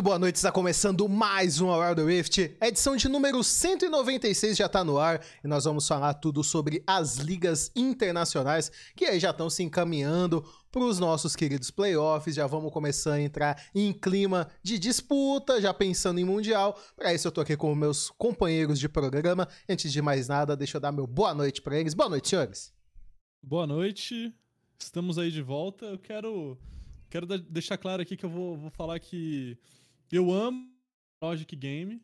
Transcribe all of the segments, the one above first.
Muito boa noite, está começando mais um Around the Rift. A edição de número 196 já está no ar e nós vamos falar tudo sobre as ligas internacionais que aí já estão se encaminhando para os nossos queridos playoffs. Já vamos começar a entrar em clima de disputa, já pensando em Mundial. Para isso eu tô aqui com meus companheiros de programa. Antes de mais nada, deixa eu dar meu boa noite para eles. Boa noite, senhores. Boa noite. Estamos aí de volta. Eu quero quero deixar claro aqui que eu vou, vou falar que eu amo Logic Game,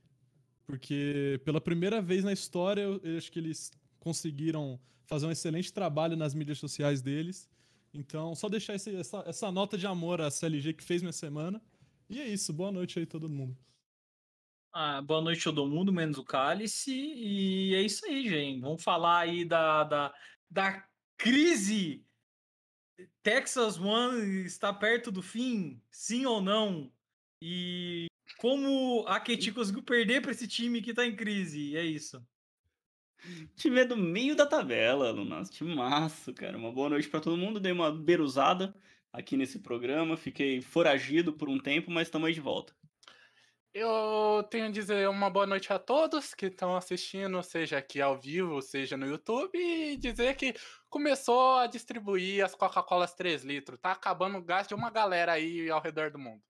porque pela primeira vez na história eu, acho que eles conseguiram fazer um excelente trabalho nas mídias sociais deles. Então, só deixar esse, essa, essa nota de amor à CLG que fez minha semana. E é isso, boa noite aí todo mundo. Ah, boa noite todo mundo, menos o Cálice. E é isso aí, gente. Vamos falar aí da, da, da crise. Texas One está perto do fim? Sim ou não? E como a Keti conseguiu perder para esse time que está em crise? É isso. Time é do meio da tabela, Lunas. Time massa, cara. Uma boa noite para todo mundo. Dei uma beiruzada aqui nesse programa. Fiquei foragido por um tempo, mas estamos aí de volta. Eu tenho a dizer uma boa noite a todos que estão assistindo, seja aqui ao vivo, seja no YouTube, e dizer que começou a distribuir as Coca-Colas 3 litros. Tá acabando o gás de uma galera aí ao redor do mundo.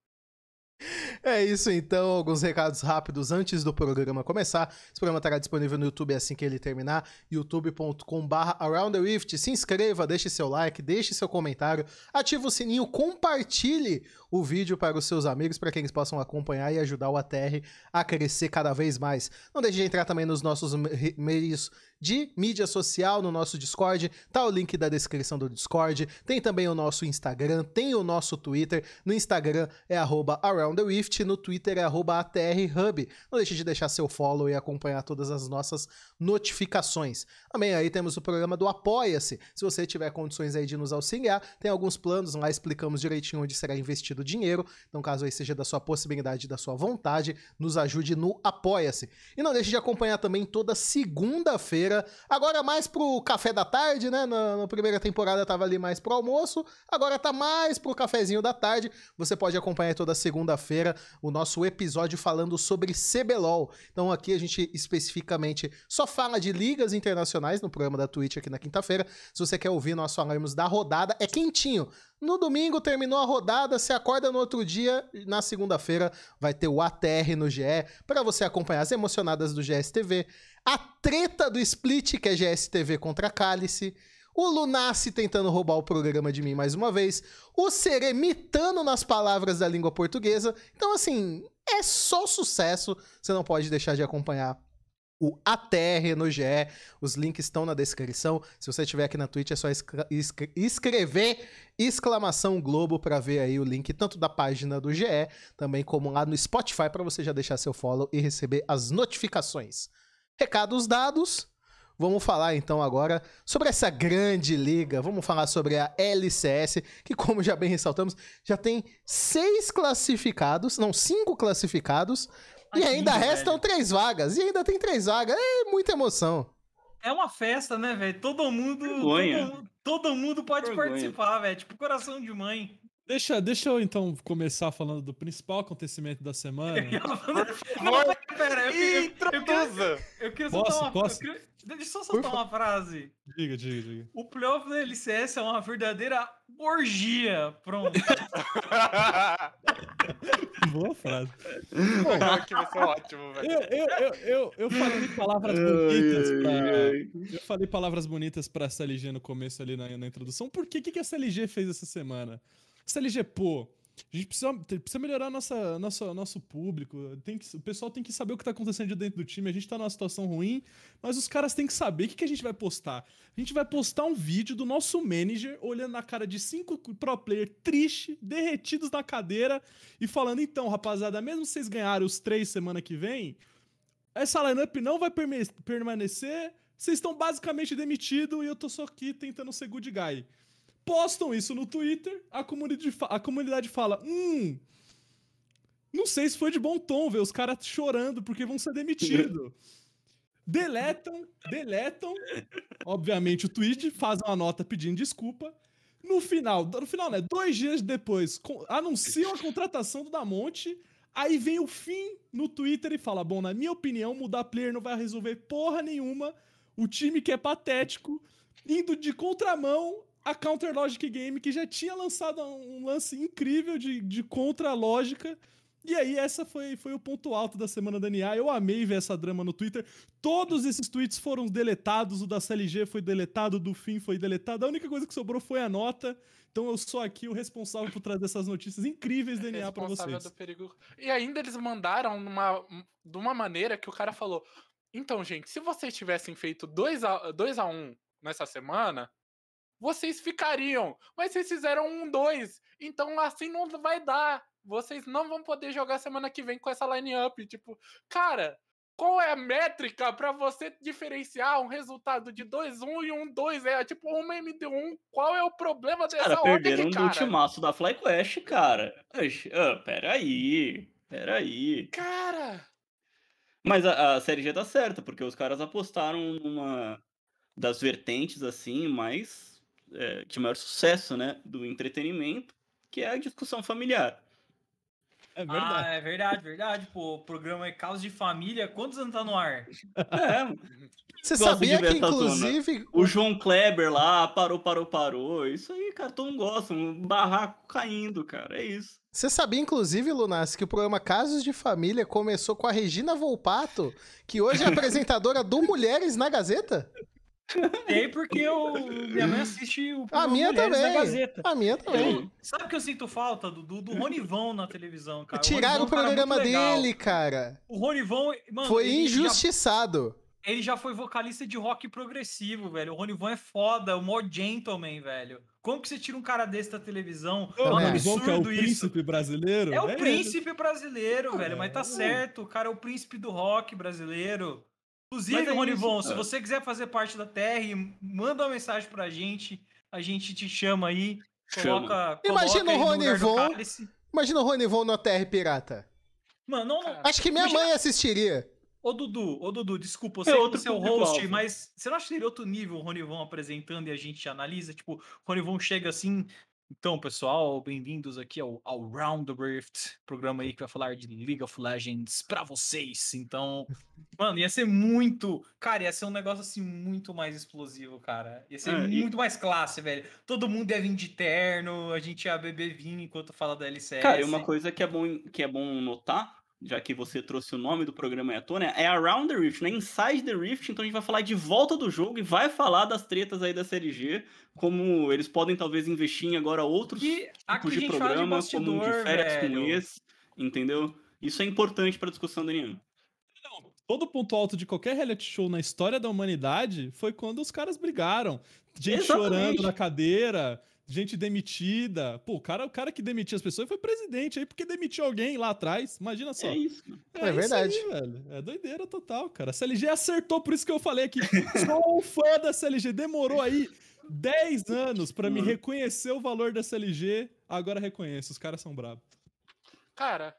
É isso então, alguns recados rápidos antes do programa começar. Esse programa estará disponível no YouTube assim que ele terminar, youtube.com/barra Rift. Se inscreva, deixe seu like, deixe seu comentário, ative o sininho, compartilhe o vídeo para os seus amigos, para que eles possam acompanhar e ajudar o ATR a crescer cada vez mais. Não deixe de entrar também nos nossos meios de mídia social no nosso Discord. Tá o link da descrição do Discord. Tem também o nosso Instagram, tem o nosso Twitter. No Instagram é AroundTheRift, no Twitter é ATRHub. Não deixe de deixar seu follow e acompanhar todas as nossas notificações. Também aí temos o programa do Apoia-se. Se você tiver condições aí de nos auxiliar, tem alguns planos lá, explicamos direitinho onde será investido o dinheiro. Então, caso aí seja da sua possibilidade, da sua vontade, nos ajude no Apoia-se. E não deixe de acompanhar também toda segunda-feira Agora mais pro café da tarde, né? Na, na, primeira temporada tava ali mais pro almoço, agora tá mais pro cafezinho da tarde. Você pode acompanhar toda segunda-feira o nosso episódio falando sobre CBLOL. Então aqui a gente especificamente só fala de ligas internacionais no programa da Twitch aqui na quinta-feira. Se você quer ouvir nós falarmos da rodada, é quentinho. No domingo terminou a rodada, você acorda no outro dia, na segunda-feira vai ter o ATR no GE para você acompanhar as emocionadas do GSTV, a treta do Split, que é GSTV contra Cálice, o Lunassi tentando roubar o programa de mim mais uma vez, o Seremitando nas palavras da língua portuguesa. Então, assim, é só sucesso, você não pode deixar de acompanhar o ATR no GE. Os links estão na descrição. Se você estiver aqui na Twitch, é só escrever exclamação Globo para ver aí o link tanto da página do GE, também como lá no Spotify para você já deixar seu follow e receber as notificações. Recados dados. Vamos falar então agora sobre essa grande liga. Vamos falar sobre a LCS, que, como já bem ressaltamos, já tem seis classificados, não, cinco classificados, e ainda restam velho. três vagas. E ainda tem três vagas. É muita emoção. É uma festa, né, velho? Todo mundo. Todo, todo, mundo pode Vergonha. participar, velho. Tipo coração de mãe. Deixa, deixa eu então começar falando do principal acontecimento da semana. Não, pera, eu, Introduza! Eu, queria soltar uma posso? Queria, deixa eu só soltar uma frase. Diga, diga, diga. O playoff da LCS é uma verdadeira orgia. Pronto. Boa frase. Bom, que vai ser ótimo, velho. Eu, eu, eu, eu, falei palavras bonitas pra. Eu falei palavras bonitas pra SLG no começo ali na, na introdução. Por que, que, que a SLG fez essa semana? SLG, pô, a gente precisa, precisa melhorar nossa, nossa, nosso público. Tem que, o pessoal tem que saber o que tá acontecendo dentro do time. A gente tá numa situação ruim, mas os caras têm que saber o que, que a gente vai postar. A gente vai postar um vídeo do nosso manager olhando na cara de cinco pro player triste, derretidos na cadeira e falando: então, rapaziada, mesmo vocês ganharem os três semana que vem, essa lineup não vai permanecer. Vocês estão basicamente demitidos e eu tô só aqui tentando ser good guy postam isso no Twitter, a comunidade, a comunidade fala: hum. Não sei se foi de bom tom ver os caras chorando porque vão ser demitidos. deletam, deletam, obviamente, o tweet, fazem uma nota pedindo desculpa. No final, no final, né? Dois dias depois, com, anunciam a contratação do Damonte, Aí vem o fim no Twitter e fala: Bom, na minha opinião, mudar player não vai resolver porra nenhuma. O time que é patético, indo de contramão a Counter Logic Game, que já tinha lançado um lance incrível de, de contra-lógica. E aí, essa foi, foi o ponto alto da semana da NA. Eu amei ver essa drama no Twitter. Todos esses tweets foram deletados. O da CLG foi deletado, o do fim foi deletado. A única coisa que sobrou foi a nota. Então eu sou aqui o responsável por trazer essas notícias incríveis da NA pra vocês. Do perigo. E ainda eles mandaram numa, de uma maneira que o cara falou: Então, gente, se vocês tivessem feito 2 a 2 a 1 um nessa semana, vocês ficariam. Mas vocês fizeram um 2. Então assim não vai dar vocês não vão poder jogar semana que vem com essa line-up. Tipo, cara, qual é a métrica para você diferenciar um resultado de 2-1 e um 2? É tipo uma MD1. Qual é o problema dessa cara, ordem, perderam cara? do ultimaço da FlyQuest, cara. Oh, peraí, peraí. Cara... Mas a, a série já tá certa, porque os caras apostaram numa das vertentes, assim, mais... É, de maior sucesso, né? Do entretenimento, que é a discussão familiar. É verdade. Ah, é verdade, verdade. Pô, o programa é Caos de Família. Quantos anos tá no ar? É. Você sabia que, inclusive. Zona. O João Kleber lá parou, parou, parou. Isso aí, cara, todo mundo gosta. Um barraco caindo, cara. É isso. Você sabia, inclusive, Lunas, que o programa Casos de Família começou com a Regina Volpato, que hoje é apresentadora do Mulheres na Gazeta? Tem porque eu, minha mãe assiste o a minha também. Gazeta. A minha também. Eu, sabe o que eu sinto falta? Do, do, do Ronivon na televisão, cara. Tiraram o, o programa dele, cara. O Ronivon, mano, Foi injustiçado. Já, ele já foi vocalista de rock progressivo, velho. O Ronivon é foda, o maior gentleman, velho. Como que você tira um cara desse da televisão? É um absurdo é o príncipe brasileiro? É o é príncipe brasileiro, velho. Mas tá certo. O cara é o príncipe do rock brasileiro. Inclusive, é Ronivon, se você quiser fazer parte da TR, manda uma mensagem pra gente. A gente te chama aí. Coloca, Imagina o Ronivon. Imagina o Ronivon na TR Pirata. Mano, não, não. Acho que minha mãe assistiria. Ô Dudu, ô Dudu, desculpa, eu sei é que você é o host, alvo. mas você não acha que seria outro nível o Ronivon apresentando e a gente analisa? Tipo, o Ronivon chega assim, então, pessoal, bem-vindos aqui ao, ao Round the Rift, programa aí que vai falar de League of Legends pra vocês. Então, mano, ia ser muito. Cara, ia ser um negócio assim muito mais explosivo, cara. Ia ser é, muito e... mais classe, velho. Todo mundo ia vir de terno, a gente ia beber vinho enquanto fala da LCS. Cara, e uma coisa que é bom, que é bom notar já que você trouxe o nome do programa à tona, é Around the Rift, né? Inside the Rift, então a gente vai falar de volta do jogo e vai falar das tretas aí da série G, como eles podem talvez investir em agora outros e tipos de programa, de como de férias velho. com esse, entendeu? Isso é importante para a discussão da NM. Todo ponto alto de qualquer reality show na história da humanidade foi quando os caras brigaram. Gente Exatamente. chorando na cadeira, gente demitida. Pô, o cara, o cara que demitia as pessoas foi presidente aí, porque demitiu alguém lá atrás. Imagina só. É isso. É, é verdade. Aí, velho. É doideira total, cara. A CLG acertou, por isso que eu falei aqui. Sou um fã da CLG. Demorou aí 10 anos para me reconhecer o valor da CLG. Agora reconheço. Os caras são bravos. Cara,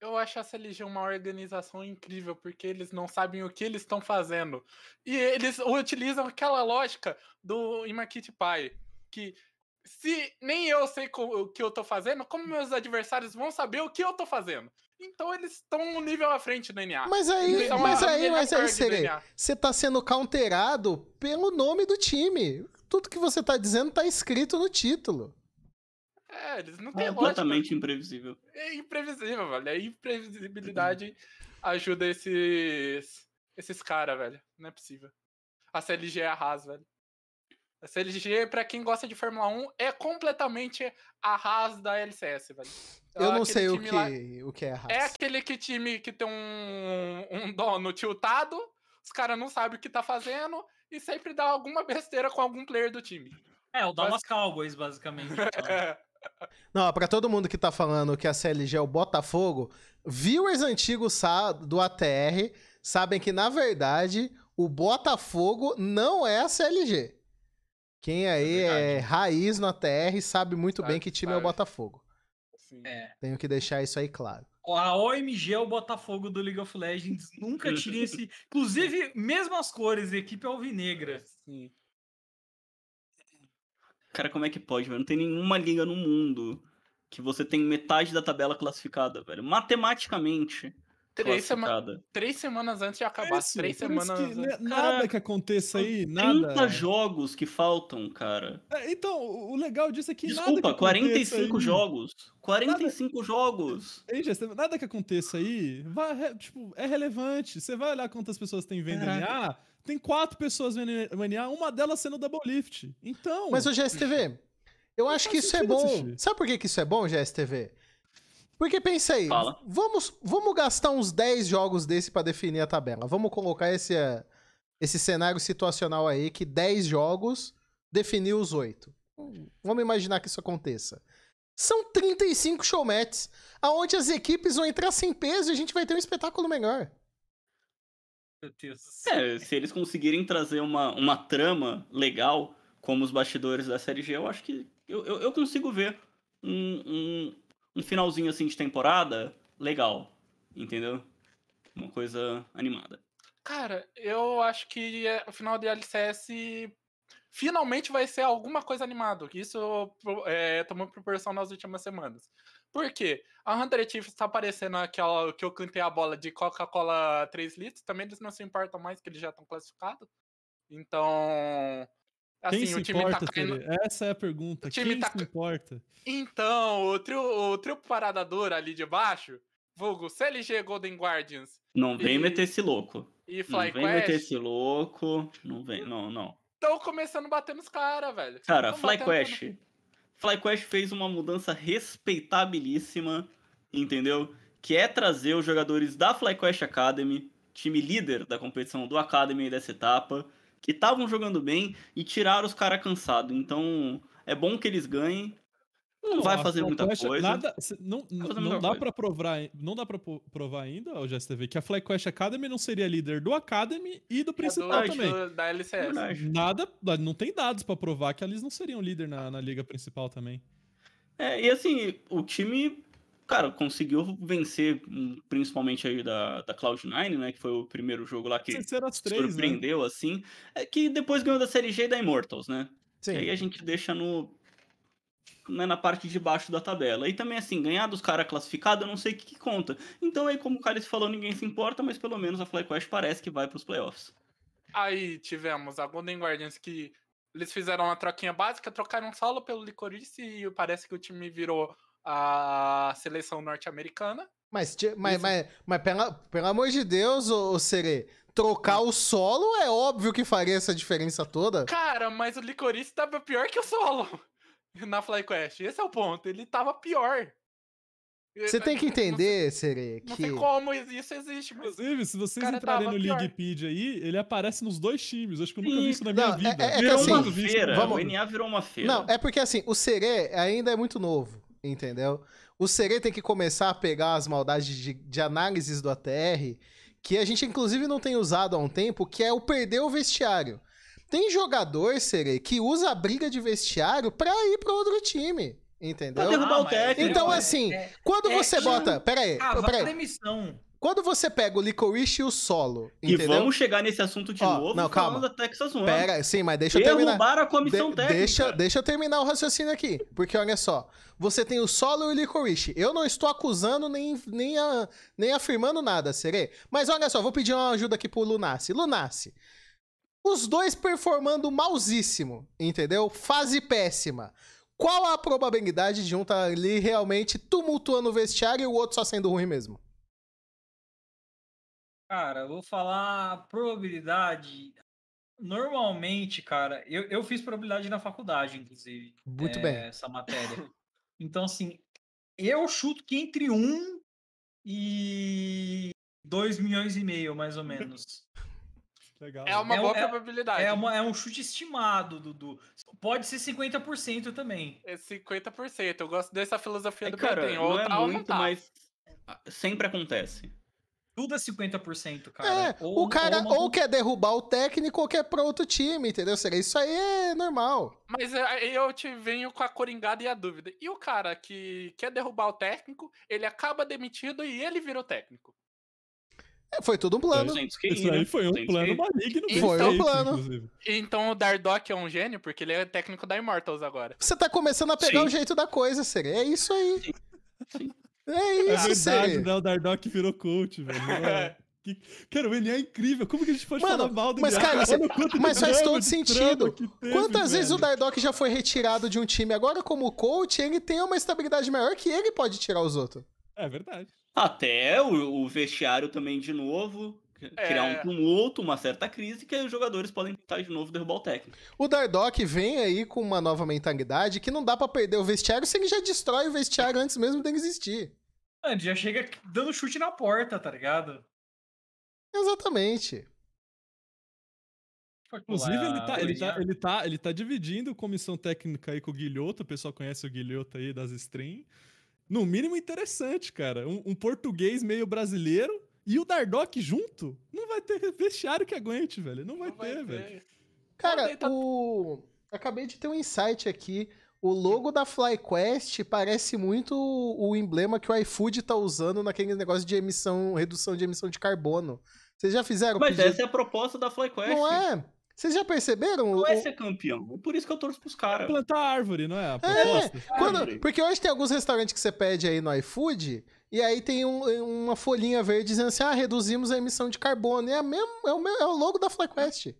eu acho a CLG uma organização incrível, porque eles não sabem o que eles estão fazendo. E eles utilizam aquela lógica do Imakit Pai, que se nem eu sei o que eu tô fazendo, como meus adversários vão saber o que eu tô fazendo? Então eles estão um nível à frente do NA. Mas aí, mas aí, mas aí, Serei, você tá sendo counterado pelo nome do time. Tudo que você tá dizendo tá escrito no título. É, eles não têm Completamente lógica. imprevisível. É imprevisível, velho. A imprevisibilidade ajuda esses esses caras, velho. Não é possível. A CLG é a Haas, velho. A CLG, pra quem gosta de Fórmula 1, é completamente a Haas da LCS, velho. Eu não sei o que, lá, o que é a Haas. É aquele que time que tem um, um dono tiltado, os caras não sabem o que tá fazendo e sempre dá alguma besteira com algum player do time. É, o Dallas Mas... Cowboys, basicamente. Não, pra todo mundo que tá falando que a CLG é o Botafogo, viewers antigos do ATR sabem que, na verdade, o Botafogo não é a CLG. Quem aí é, é raiz no ATR sabe muito sabe, bem que time sabe. é o Botafogo. É. Tenho que deixar isso aí claro. A OMG é o Botafogo do League of Legends. Nunca tirei esse. Inclusive, mesmas cores, equipe alvinegra. Sim. Cara, como é que pode, velho? Não tem nenhuma liga no mundo que você tem metade da tabela classificada, velho. Matematicamente. Três, sema três semanas antes de acabar. Isso, três isso semanas que antes. nada Cara, que aconteça aí, nada. 30 jogos que faltam, cara. É, então, o legal disso é que nada que Desculpa, aconteça 45 aí- jogos. 45 jogos. Ei, Jéssica, nada que aconteça aí, vai, tipo, é relevante. Você vai olhar quantas pessoas tem vendo Caraca. NA, tem quatro pessoas vendo NA, uma delas sendo double lift. Então, Mas o GSTV, eu acho que isso é bom. assistir. Sabe por que, que isso é bom, GSTV? Porque pensa aí, Fala. vamos, vamos gastar uns 10 jogos desse pra definir a tabela. Vamos colocar esse, eh, esse cenário situacional aí, que 10 jogos definiu os 8. Vamos imaginar que isso aconteça. São 35 showmats, aonde as equipes vão entrar sem peso e a gente vai ter um espetáculo melhor. Meu Deus do céu. É, se eles conseguirem trazer uma, uma trama legal, como os bastidores da série G, eu acho que eu, eu, eu consigo ver um, um, um finalzinho assim de temporada legal, entendeu? Uma coisa animada. Cara, eu acho que é- o final de LCS finalmente vai ser alguma coisa animado. que Isso é, tomou proporção nas últimas semanas. Por quê? A Hunter Chiefs tá aparecendo aquela que eu cantei a bola de Coca-Cola 3 litros. Também eles não se importam mais, que eles já estão classificados. Então. Quem Assim, se o time importa, tá caindo. Essa é a pergunta. O time quem tá se importa? Então, o trio, o trio parada dura ali de baixo, vulgo CLG Golden Guardians Não vem E- meter esse louco. e Não vem meter FlyQuest, esse louco. Não vem, não, não. estão começando a bater nos caras, velho. Cara, FlyQuest. FlyQuest fez uma mudança respeitabilíssima, entendeu? Que é trazer os jogadores da FlyQuest Academy, time líder da competição do Academy dessa etapa, que estavam jogando bem e tiraram os caras cansados. Então, é bom que eles ganhem. Não vai fazer muita coisa. Nada, cê- não dá pra provar, não dá para provar ainda, o GSTV, que a FlyQuest Academy não seria líder do Academy e do É principal do- também. do- da É LCS. verdade. Nada, não tem dados pra provar que eles não seriam líder na, na liga principal também. É, e assim, o time, cara, conseguiu vencer, hum, principalmente aí da, da Cloud9, né? Que foi o primeiro jogo lá que três, né? surpreendeu, assim. É que depois ganhou da Série G e da Immortals, né? Sim. E aí a gente deixa no. né, na parte de baixo da tabela. E também, assim, ganhar dos caras classificados, eu não sei o que, que conta. Então aí, como o Cálice falou, ninguém se importa, mas pelo menos a FlyQuest parece que vai pros playoffs. Aí tivemos a Golden Guardians que eles fizeram uma troquinha básica, trocaram solo pelo Licorice e parece que o time virou a seleção norte-americana. Mas, mas, mas, mas pela, pelo amor de Deus, ô, ô Serê, trocar o solo é óbvio que faria essa diferença toda. Cara, mas o Licorice tava pior que o solo na FlyQuest. Esse é o ponto, ele tava pior. Você tem que Não entender, Serê, Não que... sei como isso existe, mas Inclusive, se vocês cara entrarem no pior. Leaguepedia aí, ele aparece nos dois times. Acho que eu nunca vi isso na minha Não, é- vida. é- é que virou assim, uma feira. vamos- O NA virou uma feira. Não, é porque assim, o Serê ainda é muito novo, entendeu? O Serê tem que começar a pegar as maldades de, de análises do ATR, que a gente inclusive não tem usado há um tempo, que é o perder o vestiário. Tem jogador, Serê, que usa a briga de vestiário pra ir pra outro time, entendeu? Pra derrubar o mas- técnico. Então, é- assim, é- Quando é você bota. Pera aí, Ah, pera aí. demissão. Quando você pega o Licorice e o solo, E entendeu? vamos chegar nesse assunto de Ó, novo não, calma. falando da Texas One. Pera, sim, mas deixa eu terminar. Derrubaram a comissão De- técnica. Deixa, deixa eu terminar o raciocínio aqui. Porque olha só. Você tem o solo e o licorice. Eu não estou acusando nem, nem, a- nem afirmando nada, Serê. Mas olha só, vou pedir uma ajuda aqui pro Lunassi. Lunassi. Os dois performando malzíssimo, entendeu? Fase péssima. Qual a probabilidade de um estar ali realmente tumultuando o vestiário e o outro só sendo ruim mesmo? Cara, eu vou falar probabilidade. Normalmente, cara, eu, eu fiz probabilidade na faculdade, inclusive. Muito é, bem. Essa matéria. Então, assim, eu chuto que entre 1 e 2 milhões e meio, mais ou menos. Legal. é uma É um- boa é- probabilidade. É, uma- é um chute estimado, Dudu. Pode ser 50% também. É 50%. Eu gosto dessa filosofia É, do cara, Bertem. não Outra é ou não muito, tá. mas ah, sempre acontece. Tudo é 50%, cara. É, Ou- o cara uma- ou quer derrubar o técnico ou quer pra outro time, entendeu? Serê? Isso aí é normal. Mas é, aí eu te venho com a coringada e a dúvida. E o cara que quer derrubar o técnico, ele acaba demitido e ele vira o técnico. É, Foi tudo um plano. 200 QI, Isso aí né? foi um 200 plano QI. maligno. Foi um feito, plano. inclusive. Então o Dardock é um gênio, porque ele é técnico da Immortals agora. Você tá começando a pegar Sim. o jeito da coisa, Sere. É isso aí. Sim. É É isso, verdade, Sere. né? O Dardock virou coach, velho. É. Que- Cara, o NA é incrível. Como que a gente pode Mano, falar mal do mas, cara, de mas faz todo sentido. teve, Quantas vezes o velho. Dardock já foi retirado de um time? Agora, como coach, ele tem uma estabilidade maior que ele pode tirar os outros. É verdade. Até o, o vestiário também de novo, criar É. um tumulto, uma certa crise, que aí os jogadores podem tentar de novo derrubar o técnico. O Dardock vem aí com uma nova mentalidade que não dá pra perder o vestiário se ele já destrói o vestiário antes mesmo dele existir. Mano, já chega dando chute na porta, tá ligado? Exatamente. Inclusive, ele tá, ele, tá, ele, tá, ele tá dividindo comissão técnica aí com o Guilhoto. O pessoal conhece o Guilhoto aí das stream. No mínimo interessante, cara. Um, um português meio brasileiro e o Dardock junto. Não vai ter vestiário que aguente, velho. Não vai Não vai ter, ter. velho. Cara, tá- o. Acabei de ter um insight aqui. O logo da FlyQuest parece muito o emblema que o iFood tá usando naquele negócio de emissão, redução de emissão de carbono. Vocês já fizeram Mas pedido? essa é a proposta da FlyQuest. Não é? Vocês já perceberam? Não O- é ser campeão. É por isso que eu torço pros caras. Plantar árvore, não é? A proposta. Quando- Árvore. porque hoje tem alguns restaurantes que você pede aí no iFood, e aí tem um- uma folhinha verde dizendo assim: ah, reduzimos a emissão de carbono. E é, mesmo, é, o, é o logo da FlyQuest.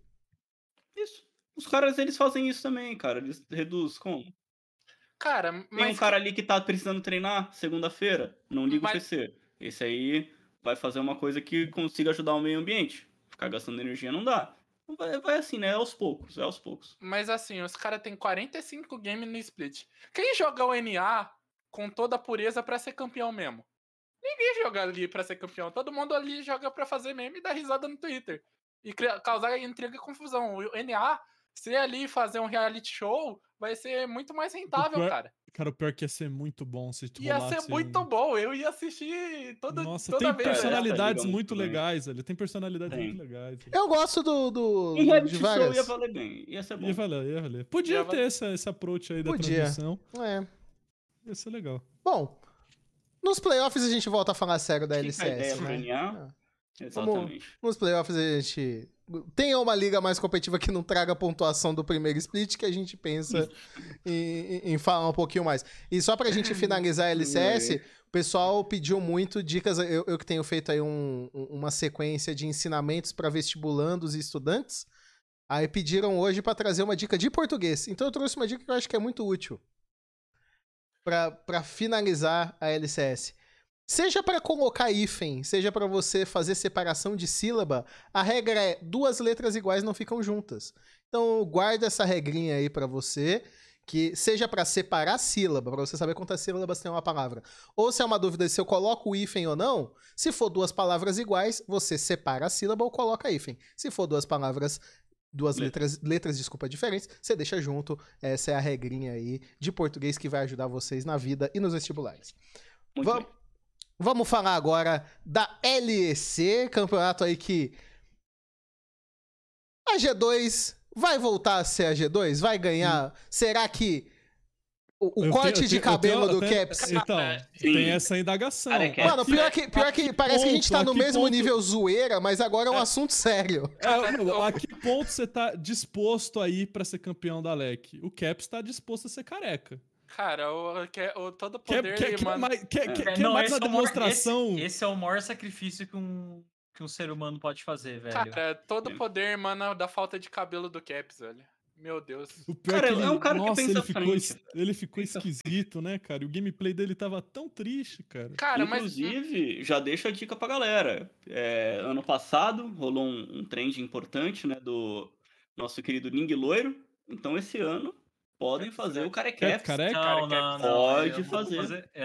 Isso. Os caras, eles fazem isso também, cara. Eles reduzem como? Cara, Tem mas um cara ali que tá precisando treinar segunda-feira, não liga Mas- o PC. Esse aí vai fazer uma coisa que consiga ajudar o meio ambiente. Ficar gastando energia não dá. Vai, vai assim, né? É aos poucos, é aos poucos. Mas assim, os caras têm 45 games no split. Quem joga o NA com toda a pureza pra ser campeão mesmo? Ninguém joga ali pra ser campeão. Todo mundo ali joga pra fazer meme e dar risada no Twitter. E criar- causar intriga e confusão. O NA, ser ali e fazer um reality show, vai ser muito mais rentável, pior- cara. Cara, o pior que ia ser muito bom se Ia rolasse ser muito um- bom. Eu ia assistir todo, Nossa, toda tem vez. personalidades Essa liga muito legais, velho. Tem personalidades Tem. muito legais. velho. Eu gosto do, do, Um reality de show várias. ia valer bem. Ia ser bom. Ia valer, ia valer. Podia Ia ter valer. essa, esse approach aí da Podia. transmissão. É. Ia ser legal. Bom, nos playoffs a gente volta a falar sério da Fica a ideia LCS, né? NA. Ah. Exatamente. Nos playoffs a gente tenha uma liga mais competitiva que não traga a pontuação do primeiro split que a gente pensa em, em- em falar um pouquinho mais. E só pra gente finalizar a LCS, o pessoal pediu muito dicas. Eu, eu que tenho feito aí um- um- uma sequência de ensinamentos para vestibulandos e estudantes. Aí pediram hoje pra trazer uma dica de português. Então eu trouxe uma dica que eu acho que é muito útil pra finalizar a LCS. Seja pra colocar hífen, seja pra você fazer separação de sílaba, a regra é duas letras iguais não ficam juntas. Então guarda essa regrinha aí pra você, que seja pra separar sílaba, pra você saber quantas sílabas tem uma palavra. Ou se é uma dúvida se eu coloco o hífen ou não, se for duas palavras iguais, você separa a sílaba ou coloca hífen. Se for duas palavras duas letras, letras, desculpa, diferentes, você deixa junto. Essa é a regrinha aí de português que vai ajudar vocês na vida e nos vestibulares. Muito bem. Vamos falar agora da LEC, campeonato aí que a G2 vai voltar a ser a G2? Vai ganhar? Será que o, corte tenho- de tenho- cabelo eu do tenho- Caps... Então, Sim. tem essa indagação. É que- Mano, pior que, pior que parece que a gente tá ponto, no que mesmo ponto- nível zoeira, mas agora é um assunto sério. É, a que ponto você tá disposto a ir pra ser campeão da LEC? O Caps tá disposto a ser careca. Cara, o, que- o todo poder quer, e quer mano- mais, quer, É. É, não, mais esse uma é o maior- demonstração? esse, esse é o maior sacrifício que um, que um ser humano pode fazer, velho. Cara, todo É. poder emana da falta de cabelo do Caps, velho. Meu Deus. O pior Cara, que ele, é um cara que nossa, pensa ele ficou, frente, es- ele ficou Pensa- esquisito, né, cara? E o gameplay dele tava tão triste, cara. Cara, mas. Inclusive, já deixo a dica pra galera. É, ano passado rolou um, um trend importante, né, do nosso querido Ning Loiro. Então, esse ano, podem fazer o Carecaps. Careca? Não, não, não. Pode fazer.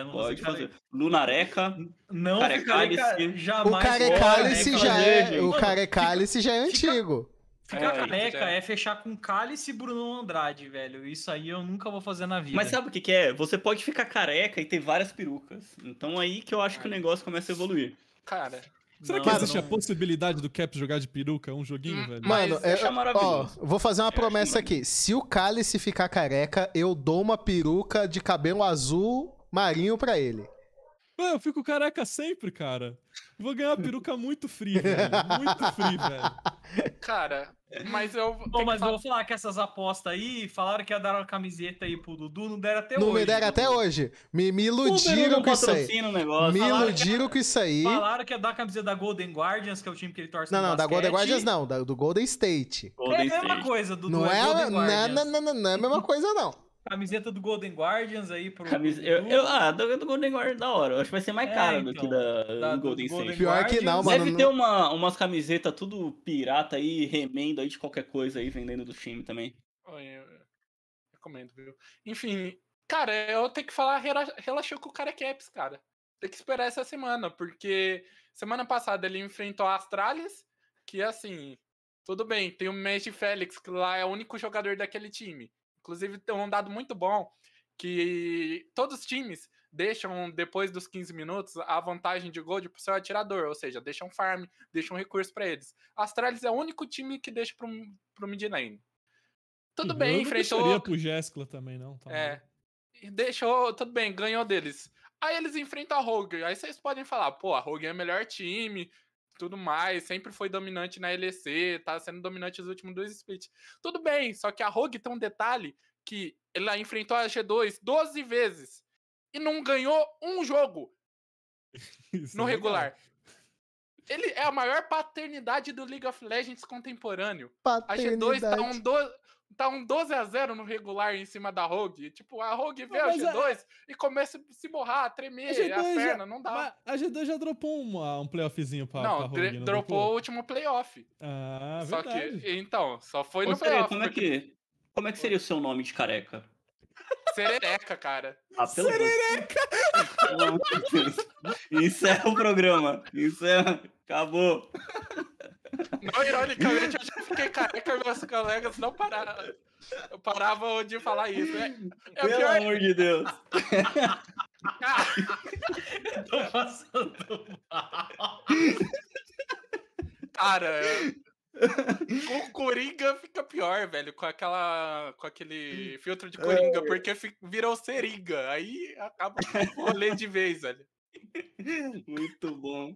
vou Pode careca. fazer. Lunareca. Não Carecalice. ficarei ca- O jamais. carecálice já careca, é, gente. o carecálice já é fica- antigo. Ficar É, careca já. é fechar com cálice e Bruno Andrade, velho. Isso aí eu nunca vou fazer na vida. Mas sabe o que, que é? Você pode ficar careca e ter várias perucas. Então, aí que eu acho que o negócio começa a evoluir. Cara, Será Não, que não. existe a possibilidade do Caps jogar de peruca um joguinho, Hum, velho? Mano, é, ó, maravilhoso. vou fazer uma promessa aqui. Se o Cálice ficar careca, eu dou uma peruca de cabelo azul marinho pra ele. Ué, eu fico careca sempre, cara. Vou ganhar uma peruca muito free, velho. Muito free, velho. Cara, mas eu. Bom, mas eu falar- vou falar que essas apostas aí, falaram que ia dar uma camiseta aí pro Dudu, não deram até Não hoje. me deram até hoje. Me, me iludiram não com isso aí. Me Falaram que- iludiram com isso aí. Falaram que ia dar a camiseta da Golden Guardians, que é o time que ele torce Não, no não, da Golden. Guardians não, da- do Golden State. É Golden a mesma State. coisa, Dudu. Não é, Golden não, Guardians. não, não, não, não é a mesma coisa, não. Camiseta do Golden Guardians aí pro. Eu, eu, ah, do, do Golden Guard da hora. Eu acho que vai ser mais É, cara do então, que da, da- do do Golden Golden State. Pior que não, Guardians. mano. Deve ter uma, umas camisetas tudo pirata aí, remendo aí de qualquer coisa aí, vendendo do time também. Eu- Recomendo, viu? Enfim, cara, eu tenho que falar, rela- relaxou com o cara Caps, cara. Tem que esperar essa semana, porque semana passada ele enfrentou a Astralis, que assim, tudo bem, tem o Magic Félix, que lá é o único jogador daquele time. Inclusive, tem um dado muito bom, que todos os times deixam, depois dos 15 minutos, a vantagem de gol pro seu atirador, ou seja, deixam farm, deixam recurso pra eles. A Astralis é o único time que deixa pro, pro mid lane. Tudo Eu bem, não enfrentou. deixaria pro Jeskla também, não. Tá É. E Deixou, tudo bem, ganhou deles. Aí eles enfrentam a Rogue. Aí vocês podem falar, pô, a Rogue é o melhor time, tudo mais, sempre foi dominante na LEC, tá sendo dominante nos últimos dois splits. Tudo bem, só que a Rogue tem um detalhe que ela enfrentou a G2 12 vezes e não ganhou um jogo Isso no é legal. regular. Ele é a maior paternidade do League of Legends contemporâneo. A G2 tá um, do... tá um 12 a 0 no regular em cima da Rogue. Tipo, a Rogue vê a mas é- G2 e começa a se borrar, a tremer, A as G2 já- pernas, não dá. Mas a G2 já dropou uma- um playoffzinho pra, pra não, Rogue, dre- não dropou o último playoff. Ah, só verdade. que, então, só foi Ô, no playoff. como é porque- que. Como é que seria o seu nome de careca? Serereca, cara. Ah, pelo de Deus. Encerra o programa. Encerra. Acabou. Não, ironicamente, eu já fiquei careca e meus colegas não pararam. Paravam de falar isso. É, é Pelo pior. amor de Deus. Tô passando mal. Cara, com o Coringa fica pior, velho, com aquela com aquele filtro de Coringa, porque fi- virou seringa, aí acaba o rolê de vez, velho. Muito bom.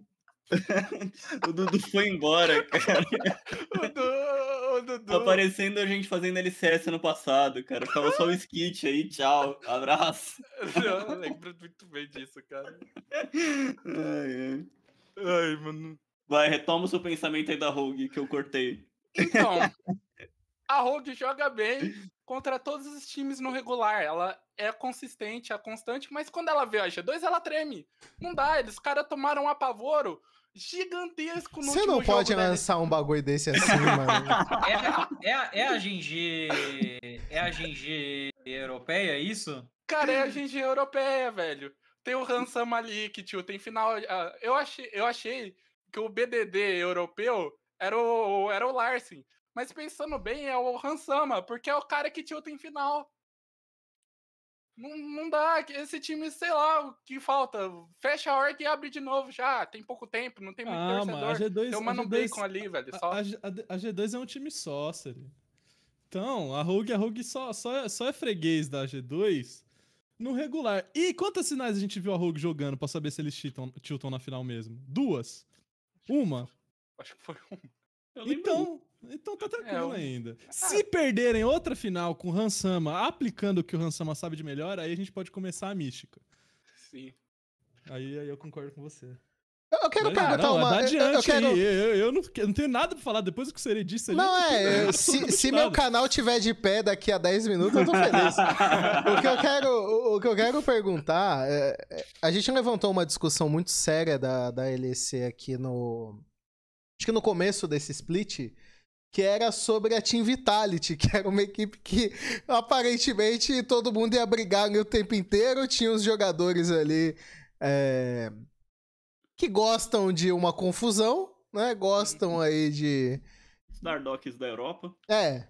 o Dudu foi embora, cara. O, Du- o Dudu, Aparecendo a gente fazendo LCS no passado, cara. Ficava só o skit aí, tchau. Abraço. eu lembro muito bem disso, cara. Ai, ai. Ai, mano. Vai, retoma o seu pensamento aí da Rogue que eu cortei. Então, a Rogue joga bem contra todos os times no regular. Ela é consistente, é constante, mas quando ela vê a G2, ela treme. Não dá, eles caras tomaram um apavoro gigantesco no Você não pode jogo, lançar um bagulho desse assim, mano. É, a- é, a- é a GG. É a GG europeia, é isso? Cara, é a GG europeia, velho. Tem o Hansam ali, que tio, tem final. ah, Eu achei, eu achei que o BDD europeu era o, era o Larsen. Mas pensando bem, é o Hansama, porque é o cara que tio tem final. Não, não dá, que esse time, sei lá, o que falta. Fecha a org e abre de novo já. Tem pouco tempo, não tem muito Ah, mas a torcedor. G2, Tem o Mano G2 Bacon ali, velho. a- Só. A, a a G2 é um time só, sério. Então, a Rogue, a Rogue só, só, é, só é freguês da G2 no regular. E quantas sinais a gente viu a Rogue jogando pra saber se eles tiltam, tiltam na final mesmo? Duas? Uma? Acho que foi um. Lembro Então, então tá tranquilo um- ainda. Se perderem outra final com o Hansama aplicando o que o Hansama sabe de melhor, aí a gente pode começar a mística. Sim. Aí, aí eu concordo com você. Eu quero Mas, perguntar não, uma. dá eu- eu, adiante quero... Eu, eu não, eu não tenho nada pra falar depois do que o Serei disse ali. Não, é. Se, se meu canal tiver de pé daqui a 10 minutos, eu tô feliz. o, que eu quero, o, o que eu quero perguntar. é- é, a gente levantou uma discussão muito séria da, da LEC aqui no. Acho que no começo desse split. Que era sobre a Team Vitality, que era uma equipe que aparentemente todo mundo ia brigar ali o tempo inteiro. Tinha os jogadores ali é, que gostam de uma confusão, né? Gostam aí de. Os Dardocs da Europa. É,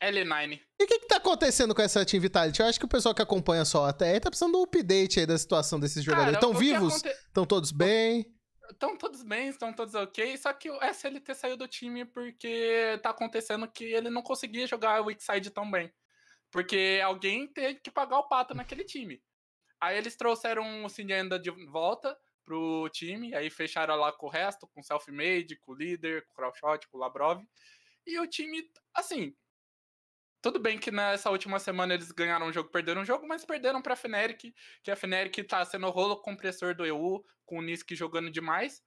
L9. e o que, que tá acontecendo com essa Team Vitality? Eu acho que o pessoal que acompanha só até aí tá precisando de um update aí da situação desses jogadores. Estão vivos? Estão todos bem? Estão todos bem, estão todos ok, só que o SLT saiu do time porque tá acontecendo que ele não conseguia jogar o Weakside tão bem. Porque alguém teve que pagar o pato naquele time. Aí eles trouxeram o Cinenda de volta pro time, aí fecharam lá com o resto, com o Self-Made, com o líder, com o Crowshot, com o Labrov. E o time, assim, tudo bem que nessa última semana eles ganharam um jogo, perderam um jogo, mas perderam pra Fnatic, que a Fnatic tá sendo o rolo compressor do EU, com o Nisk jogando demais.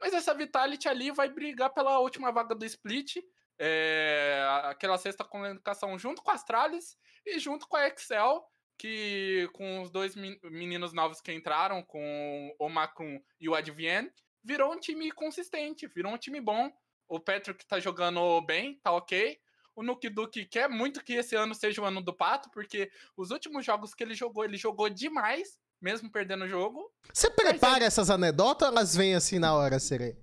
Mas essa Vitality ali vai brigar pela última vaga do split, é, aquela sexta comunicação junto com a Astralis e junto com a Excel, que com os dois meninos novos que entraram, com o Macron e o Advien, virou um time consistente, virou um time bom. O Patrick tá jogando bem, tá ok o Nuke Duke quer muito que esse ano seja o ano do Pato, porque os últimos jogos que ele jogou, ele jogou demais, mesmo perdendo o jogo. Você prepara essas anedotas ou elas vêm assim na hora, Serê?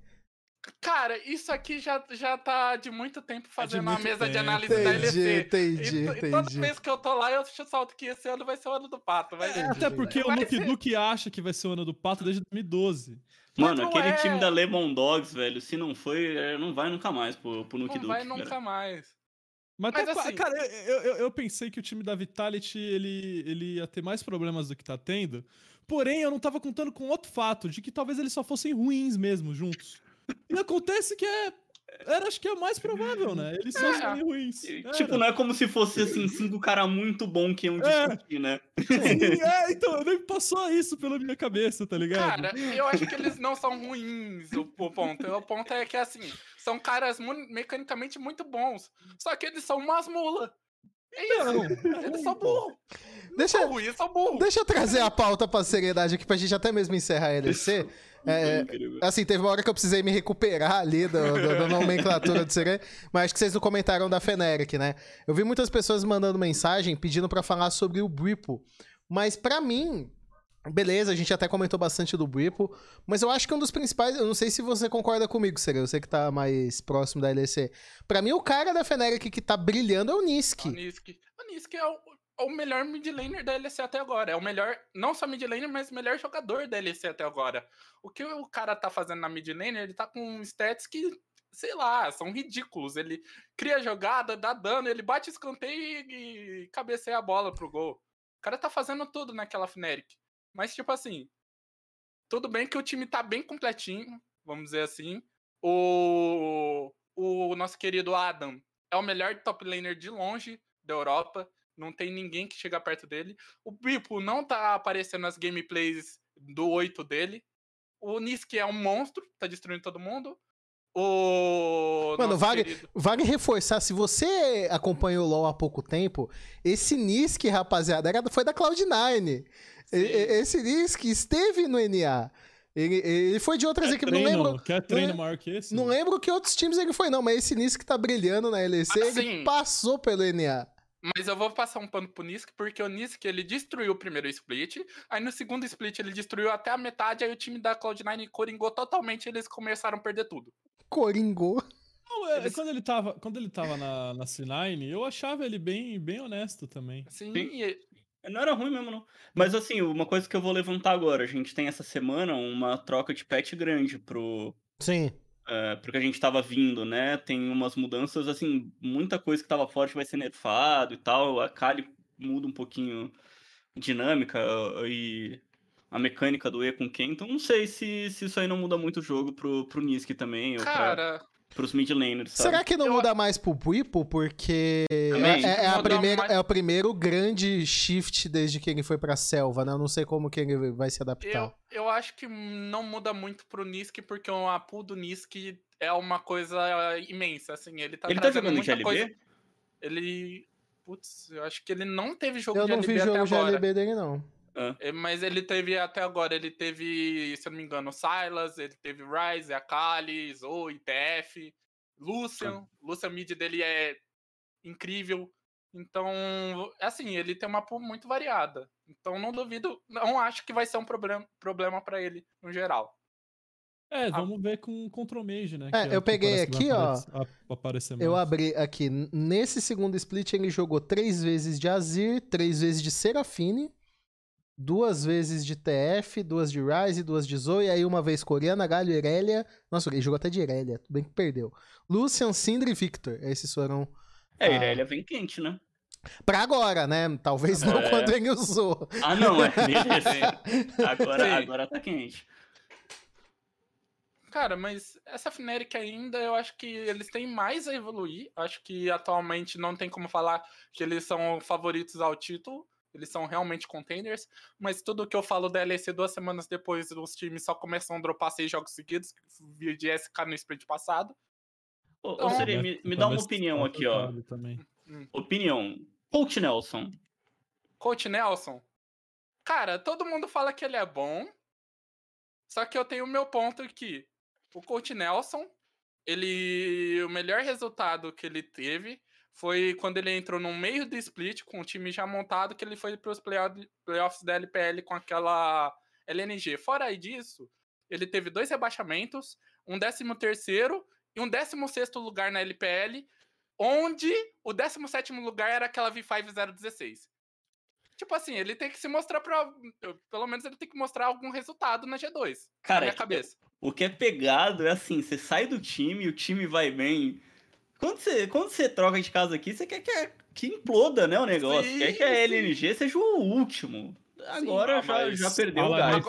Cara, isso aqui já, já tá de muito tempo fazendo é a mesa tempo. de análise entendi, da LC. Entendi, e, entendi. E toda vez que eu tô lá, eu salto que esse ano vai ser o ano do Pato. Vai é, até porque vai o Nuke. Duke acha que vai ser o ano do Pato desde 2012. Mano, aquele é... time da Lemon Dogs, velho, se não foi, é, não vai nunca mais pro, pro Nuke não Duke. Não vai nunca cara. mais. Mas, Mas até, assim, cara, eu, eu, eu, pensei que o time da Vitality ele, ele ia ter mais problemas do que tá tendo. Porém, eu não tava contando com outro fato, de que talvez eles só fossem ruins mesmo, juntos. E acontece que é era, acho que é mais provável, né? Eles são é. meio ruins. Tipo, não é como se fosse, assim, cinco caras muito bons que iam é. discutir, é. né? Sim, é, então, nem passou isso pela minha cabeça, tá ligado? Cara, eu acho que eles não são ruins, o, o ponto. O ponto é que, assim, são caras mecanicamente muito bons, só que eles são umas É isso, eles são burros. Deixa, ruim, são burros. deixa eu trazer a pauta pra seriedade aqui, pra gente até mesmo encerrar a LC. É, assim, teve uma hora que eu precisei me recuperar ali da, da, da nomenclatura do Serê, mas acho que vocês não comentaram da Feneric, né? Eu vi muitas pessoas mandando mensagem pedindo para falar sobre o Bripo, mas para mim, beleza, a gente até comentou bastante do Bripo, mas eu acho que um dos principais, eu não sei se você concorda comigo, Serê, eu sei que tá mais próximo da LEC. Para mim, o cara da Feneric que tá brilhando é o Nisk. O Nisk. O é o, o melhor mid laner da LEC até agora. É o melhor, não só mid laner, mas o melhor jogador da LEC até agora. O que o cara tá fazendo na mid laner, ele tá com stats que, sei lá, são ridículos. Ele cria jogada, dá dano, ele bate escanteio e, e cabeceia a bola pro gol. O cara tá fazendo tudo naquela Fnatic. Mas, tipo assim, tudo bem que o time tá bem completinho, vamos dizer assim. O, o nosso querido Adam é o melhor top laner de longe da Europa não tem ninguém que chega perto dele. O Bipo não tá aparecendo nas gameplays do 8 dele. O Nisk é um monstro, tá destruindo todo mundo. O. Mano, vale, querido... vale reforçar, se você acompanhou o LoL há pouco tempo, esse Nisk, rapaziada, era, foi da Cloud9. Esse Nisk esteve no NA. Ele, ele foi de outras quer equipes, treino, não lembro. Quer treino maior que esse? Não lembro que outros times ele foi, não, mas esse Nisk tá brilhando na LEC, assim, ele passou pelo NA. Mas eu vou passar um pano pro Nisk, porque o Nisk ele destruiu o primeiro split, aí no segundo split ele destruiu até a metade, aí o time da Cloud9 coringou totalmente e eles começaram a perder tudo. Coringou? Não, é, eles... quando, ele tava, quando ele tava na, na C9, eu achava ele bem, bem honesto também. Sim, Sim. Não era ruim mesmo, não. Mas assim, uma coisa que eu vou levantar agora, a gente tem essa semana uma troca de pet grande pro. Sim uh, porque a gente estava vindo, né? Tem umas mudanças, assim, muita coisa que estava forte vai ser nerfado e tal. A Kali muda um pouquinho a dinâmica e a mecânica do E com quem. Então não sei se, se isso aí não muda muito o jogo pro, pro Nisk também. Cara, pros mid laners, sabe? Será que não eu... muda mais pro Whipple? Porque é, é, é, a primeira, mais... é o primeiro grande shift desde que ele foi pra selva, né? Eu não sei como que ele vai se adaptar. Eu, eu acho que não muda muito pro Nisk, porque o pool do Nisk é uma coisa imensa, assim. Ele tá ele tá jogando muita coisa. Ele... Putz, eu acho que ele não teve jogo eu de LB até agora. Eu não vi jogo de LB dele, não. É. Mas ele teve até agora, ele teve, se eu não me engano, Silas, ele teve Ryze, Akali, Zoe, TF, Lucian. Lucian mid dele é incrível. Então, assim, ele tem uma pool muito variada. Então, não duvido, não acho que vai ser um problema, problema para ele no geral. É, ah. vamos ver com o Control Mage, né? É, é eu peguei aqui, ó. Aparecer eu abri aqui. Nesse segundo split, ele jogou três vezes de Azir, três vezes de Serafine, duas vezes de TF, duas de Ryze, duas de Zoe, aí uma vez Coreana, Galho, Irelia. Nossa, ele jogou até de Irelia, tudo bem que perdeu. Lucian, Sindri e Victor. Esses foram. É, a Irelia vem quente, né? Pra agora, né? Talvez não É. quando ele usou. Ah, não, é. Agora, Sim. agora tá quente. Cara, mas essa Fnatic ainda, eu acho que eles têm mais a evoluir. Acho que atualmente não tem como falar que eles são favoritos ao título. Eles são realmente contenders. Mas tudo que eu falo da LEC duas semanas depois, os times só começam a dropar seis jogos seguidos, que vi de SK no sprint passado. Ô, ô Então- Siri, me, me dá uma opinião aqui, ó. Também. Opinião. Coach Nelson. Coach Nelson. Cara, todo mundo fala que ele é bom. Só que eu tenho o meu ponto aqui. O Coach Nelson, ele. O melhor resultado que ele teve foi quando ele entrou no meio do split, com o time já montado, que ele foi para os playoffs da LPL com aquela LNG. Fora aí disso, ele teve dois rebaixamentos, um 13 terceiro e um 16 lugar na LPL, onde o 17 lugar era aquela V5 016. Tipo assim, ele tem que se mostrar pra. Pelo menos ele tem que mostrar algum resultado na G2. Cara, na minha é cabeça. O que é pegado é assim, você sai do time, o time vai bem. Quando você, quando você troca de casa aqui, você quer que, que imploda, né, o negócio. Sim, quer que a sim. LNG seja o último. Agora ah, já, mas já perdeu o gás.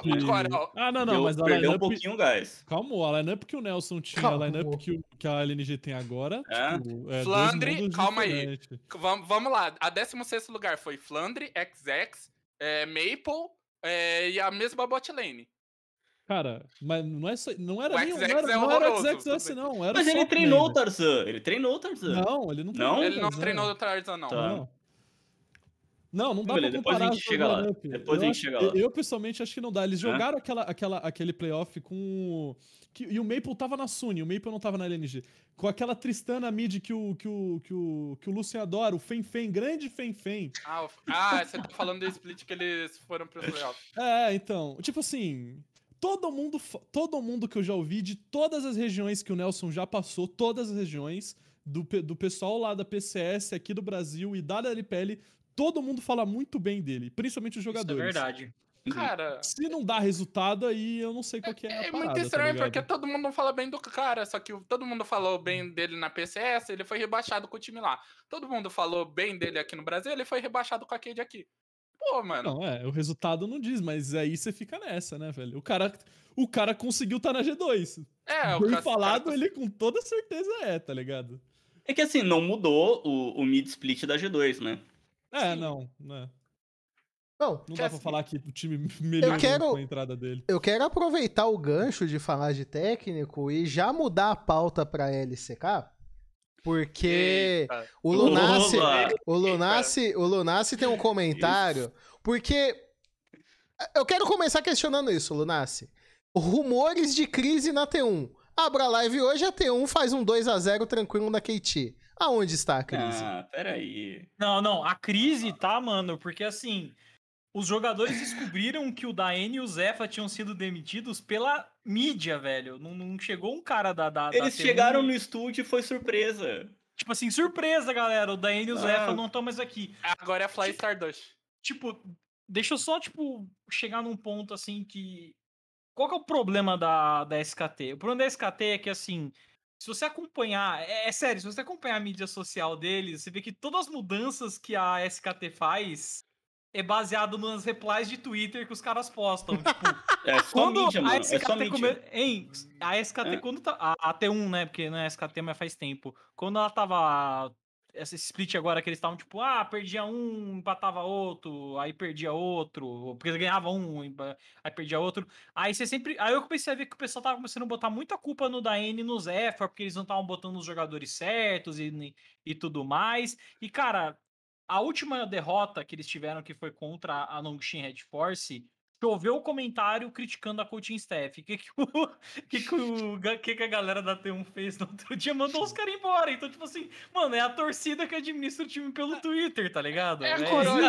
ó, Ah, não, não, Deu- mas a perdeu um pouquinho o gás. Calma, a lineup que o Nelson tinha, Calma. a lineup que, o- que a LNG tem agora, É. tipo, é Flandre, calma aí. vamos, vamos lá. A 16 lugar foi Flandre, XX, é, Maple é, e a mesma bot lane. Cara, mas não, é só, não era O nem não XX era, é não era XXS, tudo não. Era Mas ele treinou o. Tarzan. Ele treinou o Tarzan. Não, ele não Não? treinou. Ele não treinou o Tarzan, não. Tá. Não. Não, não dá Beleza, pra depois a comparar gente chega lá. lineup. Depois eu a gente chega lá. Eu, eu, pessoalmente acho que não dá. Eles É? jogaram aquela, aquela, aquele playoff com. Que, e o Maple tava na Sony, o Maple não tava na LNG. Com aquela Tristana mid que o, que o, que o, que o Lucian adora, o Fen Fen, grande Fen Fen. Ah, o- ah, você tá falando do split que eles foram pro playoff. É, então, tipo assim, todo mundo, todo mundo que eu já ouvi de todas as regiões que o Nelson já passou, todas as regiões do, do pessoal lá da PCS aqui do Brasil e da LPL, todo mundo fala muito bem dele, principalmente os Isso é jogadores. verdade. Cara, Se não dá resultado aí, eu não sei qual que é a é parada, muito tá estranho ligado? porque todo mundo fala bem do cara, só que todo mundo falou bem dele na PCS, ele foi rebaixado com o time lá. Todo mundo falou bem dele aqui no Brasil, ele foi rebaixado com a Cade aqui. Pô, mano. Não, é, o resultado não diz, mas aí você fica nessa, né, velho? O cara, o cara conseguiu estar na G2. É, o Bem cara- falado, cara- ele com toda certeza é, tá ligado? É que assim, não mudou o, o mid-split da G2, né? É, Sim. não, né. Não Que dá pra assim, falar que o time melhorou quero- com a entrada dele. eu quero aproveitar o gancho de falar de técnico e já mudar a pauta pra LCK, porque Eita. o Lunassi, o Lunassi, o Lunassi tem um comentário, porque eu quero começar questionando isso, Lunassi. Rumores de crise na T1. Abra a live hoje, a T1 faz um 2 a 0 tranquilo na KT. Aonde está a crise? Ah, peraí. Não, não, a crise tá, mano, porque assim, os jogadores descobriram que o Daen e o Zefa tinham sido demitidos pela mídia, velho. Não, não chegou um cara da. da da Eles T1 chegaram no estúdio e foi surpresa. Tipo assim, surpresa, galera. O Daen e o Ah. Zefa não estão mais aqui. Agora é a Fly Stardust. Tipo, deixa eu só, tipo, chegar num ponto assim que. Qual que é o problema da, da SKT? O problema da SKT é que, assim, se você acompanhar. É, é sério, se você acompanhar a mídia social deles, você vê que todas as mudanças que a SKT faz é baseado nas replies de Twitter que os caras postam. Tipo, É só quando mídia, a mano. É SKT come... Hein, a SKT É. quando tá... A, a T1, né? Porque não é SKT, mas faz tempo. Quando ela tava... Esse split agora que eles estavam tipo, ah, perdia um, empatava outro, aí perdia outro, porque ganhava um, aí perdia outro. Aí você sempre. Aí eu comecei a ver que o pessoal tava começando a botar muita culpa no Daen e no Zephyr, porque eles não estavam botando os jogadores certos e, e tudo mais. E, cara, a última derrota que eles tiveram, que foi contra a Nongxin Red Force, choveu o comentário criticando a coaching staff. O que, que, o, que, que, o, que, que a galera da T1 fez no outro dia? Mandou os caras embora. Então, tipo assim, mano, é a torcida que administra o time pelo Twitter, tá ligado? É,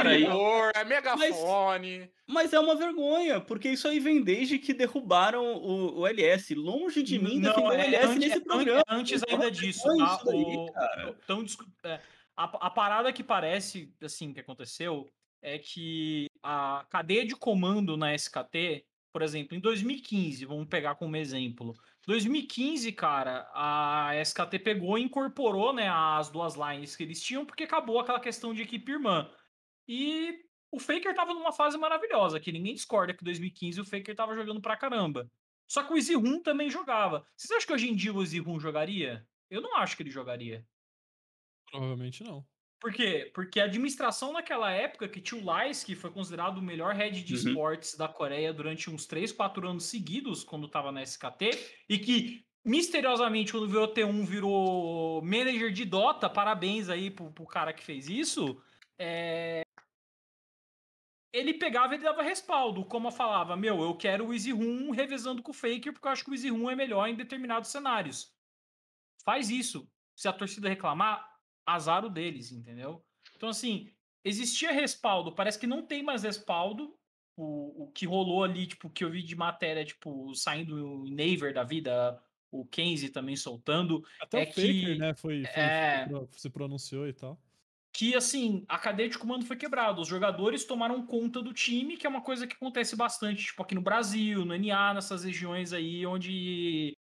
aí- Igor, é megafone. Mas é uma vergonha, porque isso aí vem desde que derrubaram o, o LS. Longe de mim Não, defender o é LS antes- nesse é programa. an- Antes É ainda disso, tá? isso daí, A, a parada que parece, assim, que aconteceu é que a cadeia de comando na SKT, por exemplo, em 2015, vamos pegar como exemplo, 2015, cara, a SKT pegou e incorporou né, as duas lines que eles tinham, porque acabou aquela questão de equipe irmã. E o Faker tava numa fase maravilhosa, que ninguém discorda que em 2015 o Faker tava jogando pra caramba. Só que o Easy Room também jogava. Vocês acham que hoje em dia o Easy Room jogaria? Eu não acho que ele jogaria. Provavelmente não. Por quê? Porque a administração naquela época, que tinha o Lais, que foi considerado o melhor head de Uhum. esportes da Coreia durante uns 3, 4 anos seguidos, quando estava na SKT, e que misteriosamente, quando virou T1, virou manager de Dota, parabéns aí pro, pro cara que fez isso. é, Ele pegava e dava respaldo, como eu falava, meu, eu quero o Easy Room revezando com o Faker, porque eu acho que o Easy Room é melhor em determinados cenários. Faz isso. Se a torcida reclamar, azar o deles, entendeu? Então, assim, existia respaldo, parece que não tem mais respaldo. O, o que rolou ali, tipo, que eu vi de matéria, tipo, saindo o Naver da vida, o Kenzie também soltando, Até É o Faker, que- né, foi, foi- é. foi- se pronunciou e tal. que, assim, a cadeia de comando foi quebrada. Os jogadores tomaram conta do time, que é uma coisa que acontece bastante, tipo, aqui no Brasil, no NA, nessas regiões aí onde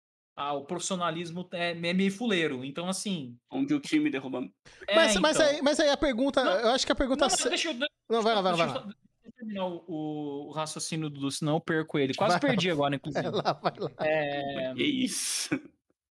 ah, o profissionalismo é, é meio fuleiro. Então, assim... Onde o time derruba. é, mas, mas, então. aí, mas aí a pergunta. Não, eu acho que a pergunta. Não, ce- deixa eu, Não, vai lá, vai lá, vai deixa eu lá. só- deixa eu terminar o, o- raciocínio do senão eu perco ele. Quase Vai lá. perdi agora, Vai inclusive. lá, vai lá. É, Que isso?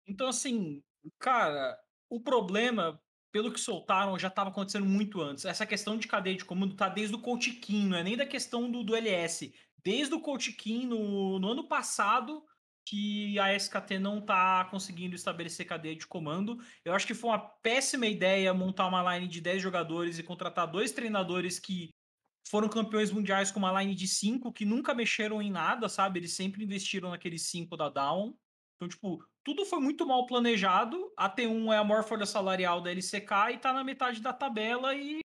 Então, assim, cara, o problema, pelo que soltaram, já estava acontecendo muito antes. Essa questão de cadeia de comando tá desde o Coach Kim, não é nem da questão do, do LS. Desde o Coach Kim, no, no ano passado, que a SKT não tá conseguindo estabelecer cadeia de comando. Eu acho que foi uma péssima ideia montar uma line de 10 jogadores e contratar dois treinadores que foram campeões mundiais com uma line de 5, que nunca mexeram em nada, sabe? Eles sempre investiram naqueles 5 da Down. Então, tipo, tudo foi muito mal planejado. A T1 é a maior folha salarial da LCK e tá na metade da tabela e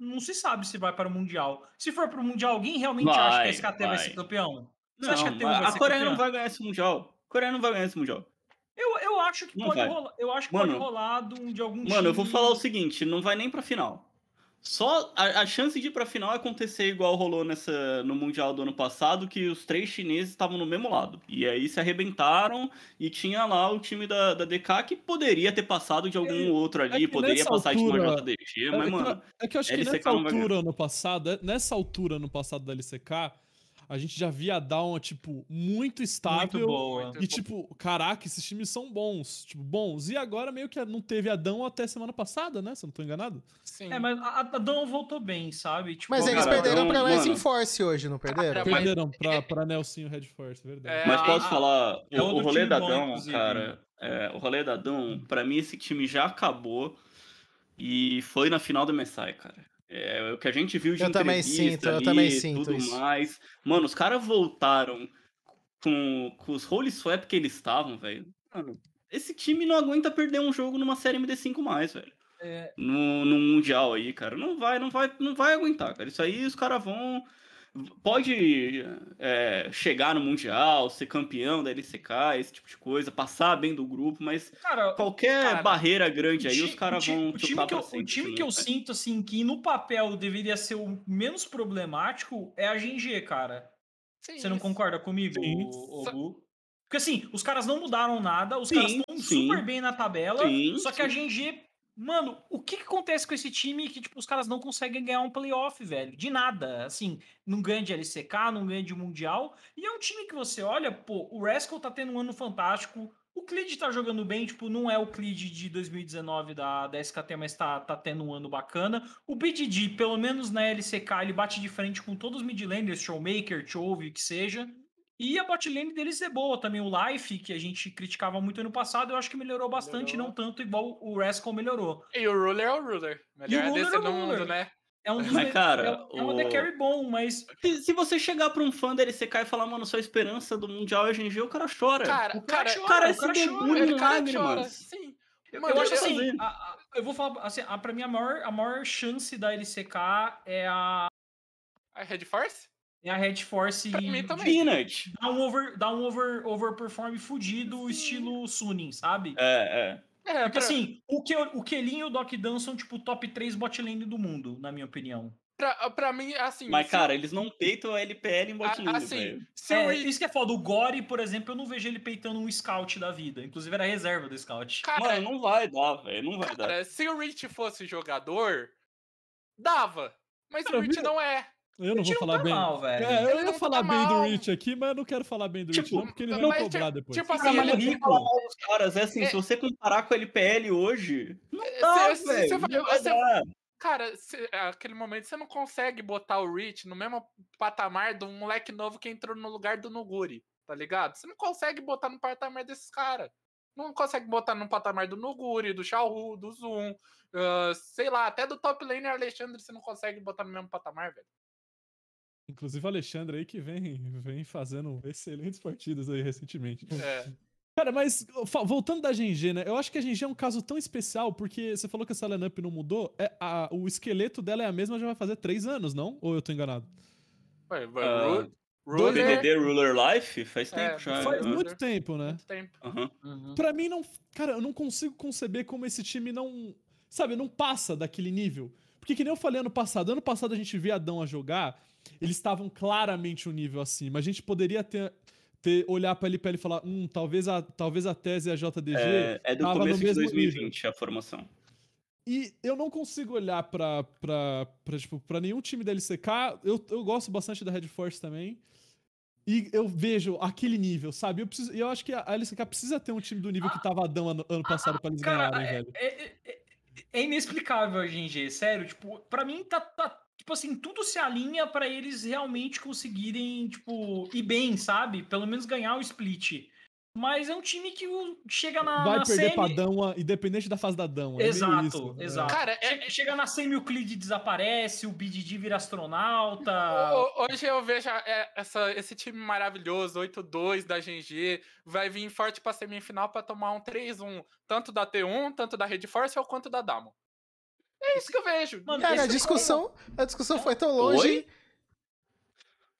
não se sabe se vai para o Mundial. Se for para o Mundial, alguém realmente acha que Vai, a SKT vai. vai. ser campeão? Você Não, a T1 vai a Coreia não vai ganhar esse Mundial. A Coreia não vai ganhar esse Mundial. Eu, eu acho que Não pode vai. rolar. Eu acho que Mano, pode rolar de, um- de algum Mano, eu vou time- falar o seguinte, não vai nem pra final. Só a, a chance de ir pra final é acontecer igual rolou nessa, no Mundial do ano passado, que os três chineses estavam no mesmo lado. E aí se arrebentaram e tinha lá o time da, da DK que poderia ter passado de algum É- outro ali, que poderia passar de uma altura- JDG, É, mas, é mano, é que eu acho que LCK nessa altura no passado, é- nessa altura no passado da LCK, a gente já via a Down, tipo, muito estável. muito boa. muito E tipo, caraca, esses times são bons. Tipo, bons. E agora meio que não teve a Down até semana passada, né? Se eu não tô enganado. Sim. É, mas a, a Dawn voltou bem, sabe? Tipo, Mas eles cara, perderam pra Rising mano. Force hoje, não perderam? Cara, mas- Perderam pra, pra Nelsinho Red Force, verdade. É, mas a- posso a- falar, o, é o rolê da bom, Dão, inclusive. cara, é, o rolê da Dão, pra mim esse time já acabou e foi na final do MSI, cara. É, o que a gente viu de Eu também entrevista sinto, eu ali, também sinto tudo isso. mais. Mano, os caras voltaram com, com os Holy Swap que eles estavam, velho. Mano, esse time não aguenta perder um jogo numa série MD5 mais, velho. É, No, no Mundial aí, cara. Não vai, não vai, não vai aguentar, cara. Isso aí os caras vão. Pode é, chegar no Mundial, ser campeão da LCK, esse tipo de coisa, passar bem do grupo, mas cara, qualquer Cara, barreira grande aí, ti- os caras vão o time que eu, cima. O time assim, que eu né? sinto, assim, que no papel deveria ser o menos problemático é a GG, cara. Sim, Você não isso. concorda comigo, Sim. ô- ô Gu? Porque assim, os caras não mudaram nada, os Sim, caras estão super bem na tabela, Sim, só que a GG. Mano, o que, que acontece com esse time que, tipo, os caras não conseguem ganhar um playoff, velho? De nada. Assim, não ganha de LCK, não ganha de Mundial. E é um time que você olha, pô, o Rascal tá tendo um ano fantástico. O Clid tá jogando bem, tipo, não é o Clid de 2019 da, da SKT, mas tá, tá tendo um ano bacana. O BDD, pelo menos na LCK, ele bate de frente com todos os midlanders, Showmaker, Chove, que seja. E a botlane deles é boa também. O Life, que a gente criticava muito ano passado, eu acho que melhorou bastante, Melhorou. não tanto igual o Rascal melhorou. E o Ruler é o Ruler. Melhor Ruler desse é o do mundo, Ruler. né? É um dos Mas, cara, é, é um o- carry bom, mas Se, se você chegar pra um fã da LCK e falar, mano, sua esperança do Mundial é GG, o cara chora. Cara, o cara cara, chora, cara, o esse cara debulho chora. ele cara lágrimas. chora. Sim. Eu, Mano, eu acho assim, a- a- eu vou falar assim, a, pra mim a maior, a maior chance da LCK é a, A Red Force? É a Red Force Pra mim também. Peanut. dar um over, dar um over, overperform fudido, estilo Sunin, sabe? É, é. É, Porque pra, assim, o, que, o Kelly e o Doc Dan são tipo top 3 bot lane do mundo, na minha opinião. pra, pra mim, assim. Mas, se- cara, eles não peitam a LPL em a- bot lane, assim, se É, Rich- isso que é foda. O Gore, por exemplo, eu não vejo ele peitando um scout da vida. Inclusive era reserva do scout. Cara, Mano, não vai dar, velho. Não vai dar. cara, se o Rich fosse jogador, dava. Mas Cara, o Rich não é. Eu não vou falar tá bem. mal, velho. É, eu ia não tá falar bem mal. do Rich aqui, mas eu não quero falar bem do Rich Tipo, não, porque ele vai cobrar tipo- depois. tipo assim, ele- rico. falar mal dos caras, é assim, É. se você comparar com a LPL hoje, não dá, velho. não dar. Cara, cê- aquele momento você não consegue botar o Rich no mesmo patamar de um moleque novo que entrou no lugar do Nuguri, tá ligado? Você não consegue botar no patamar desses caras. Não consegue botar no patamar do Nuguri, do Xiaohu, do Zoom, ah, sei lá, até do top laner Alexandre você não consegue botar no mesmo patamar, velho. Inclusive o Alexandre aí que vem, vem fazendo excelentes partidas aí recentemente. É. Cara, mas voltando da GNG, né? Eu acho que a GNG é um caso tão especial, porque você falou que essa lineup não mudou. É, a- o esqueleto dela é a mesma já vai fazer três anos, não? Ou eu tô enganado? Ué, Do Ruler, DDD Ruler Life faz É, tempo já. Faz né? muito tempo, né? muito tempo. Aham. Uhum. Pra mim, não. Cara, eu não consigo conceber como esse time não. Sabe, não passa daquele nível. Porque, que nem eu falei ano passado, ano passado a gente via Adão a jogar, eles estavam claramente um nível acima. A gente poderia ter. ter olhar pra LPL e falar, hum, talvez a, talvez a tese e a JDG. É, é do tava no começo de mesmo 2020 a formação. E eu não consigo olhar pra, pra, pra, tipo, pra nenhum time da LCK. Eu, eu gosto bastante da Red Force também. E eu vejo aquele nível, sabe? Eu, preciso, e eu acho que a LCK precisa ter um time do nível que tava Adão ano, ano passado pra eles Cara, ganharem, é, velho. é- é- é inexplicável a sério. Tipo, pra mim tá, tá- Tipo assim, tudo se alinha pra eles realmente conseguirem, tipo, ir bem, sabe? Pelo menos ganhar o split. Mas é um time que chega na, Vai na perder semi... pra Dama, independente da fase da Dama. é Exato, isso, é. exato. Cara, é- Chega, na semi, o Clid desaparece, o BDD vira astronauta. Ho- Hoje eu vejo é, essa, esse time maravilhoso, 8-2 da GNG, vai vir forte pra semifinal pra tomar um 3-1, tanto da T1, tanto da Red Force, ou quanto da Damo. É isso que eu vejo. Mano, Cara, a é discussão, a discussão foi tão longe. Oi?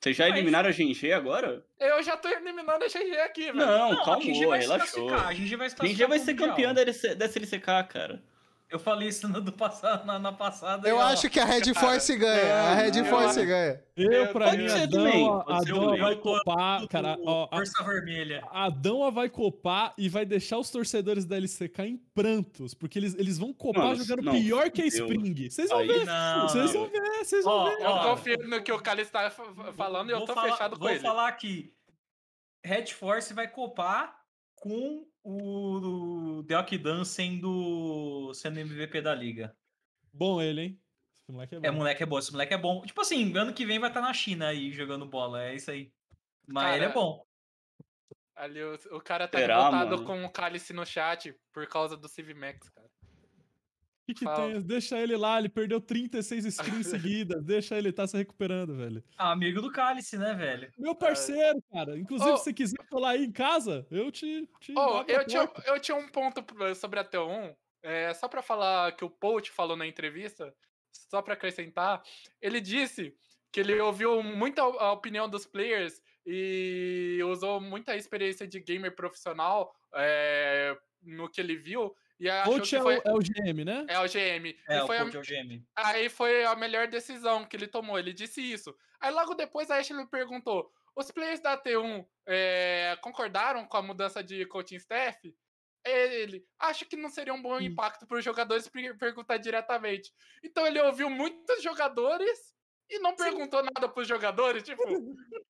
Vocês já Mas- eliminaram a GNG agora? Eu já tô eliminando a GG aqui, velho. Não, Não, a GG calma, vai se relaxou. a GG vai se A vai ser campeã da LC dessa LCK, cara. Eu falei isso no do passado, na, na passada. Eu e, ó, acho que a Red Force ganha. A Red Force eu- ganha. Eu, pra Pode mim, ser a também, Dama, pode a ser o Dama meu. vai copar, cara. Ó, a, Força Vermelha. a Dama vai copar e vai deixar os torcedores da LCK em prantos, porque eles, eles vão copar jogando não, pior que a. Spring. Vocês vão Aí- ver, vocês vão ver, vocês vão ver. Eu confio no que o Cali está fa- fa- falando e eu Vou tô falar- fechado com vou ele. falar aqui. Red Force vai copar com o, o Deokdan sendo, sendo MVP da liga. Bom ele, hein? Esse moleque é bom. É, moleque é bom. Esse moleque é bom. Tipo assim, ano que vem vai estar na China aí jogando bola. É isso aí. Mas Cara, ele é bom. Ali, o, o cara tá Será, revoltado mano? com o Cálice no chat por causa do Civimax, cara. Que, que Fala. tem? Deixa ele lá, ele perdeu 36 screens seguidas. Deixa ele, tá se recuperando, velho. Ah, amigo do Cálice, né, velho? Meu parceiro, cara. Inclusive, Ô. se você quiser colar aí em casa, eu te. te Oh, eu, tinha, eu tinha um ponto sobre a T1, é, só pra falar que o Poach falou na entrevista, só pra acrescentar, ele disse que ele ouviu muita a opinião dos players e usou muita experiência de gamer profissional é, no que ele viu e Coach que é, foi... o, é o GM, né? É o GM. É, e o foi a- coach é o GM. Aí foi a melhor decisão que ele tomou, ele disse isso. Aí logo depois a Ashley perguntou: os players da T1 é, concordaram com a mudança de coaching staff? Ele, acho que não seria um bom impacto para os jogadores per- perguntar diretamente. Então ele ouviu muitos jogadores e não perguntou nada para os jogadores, tipo,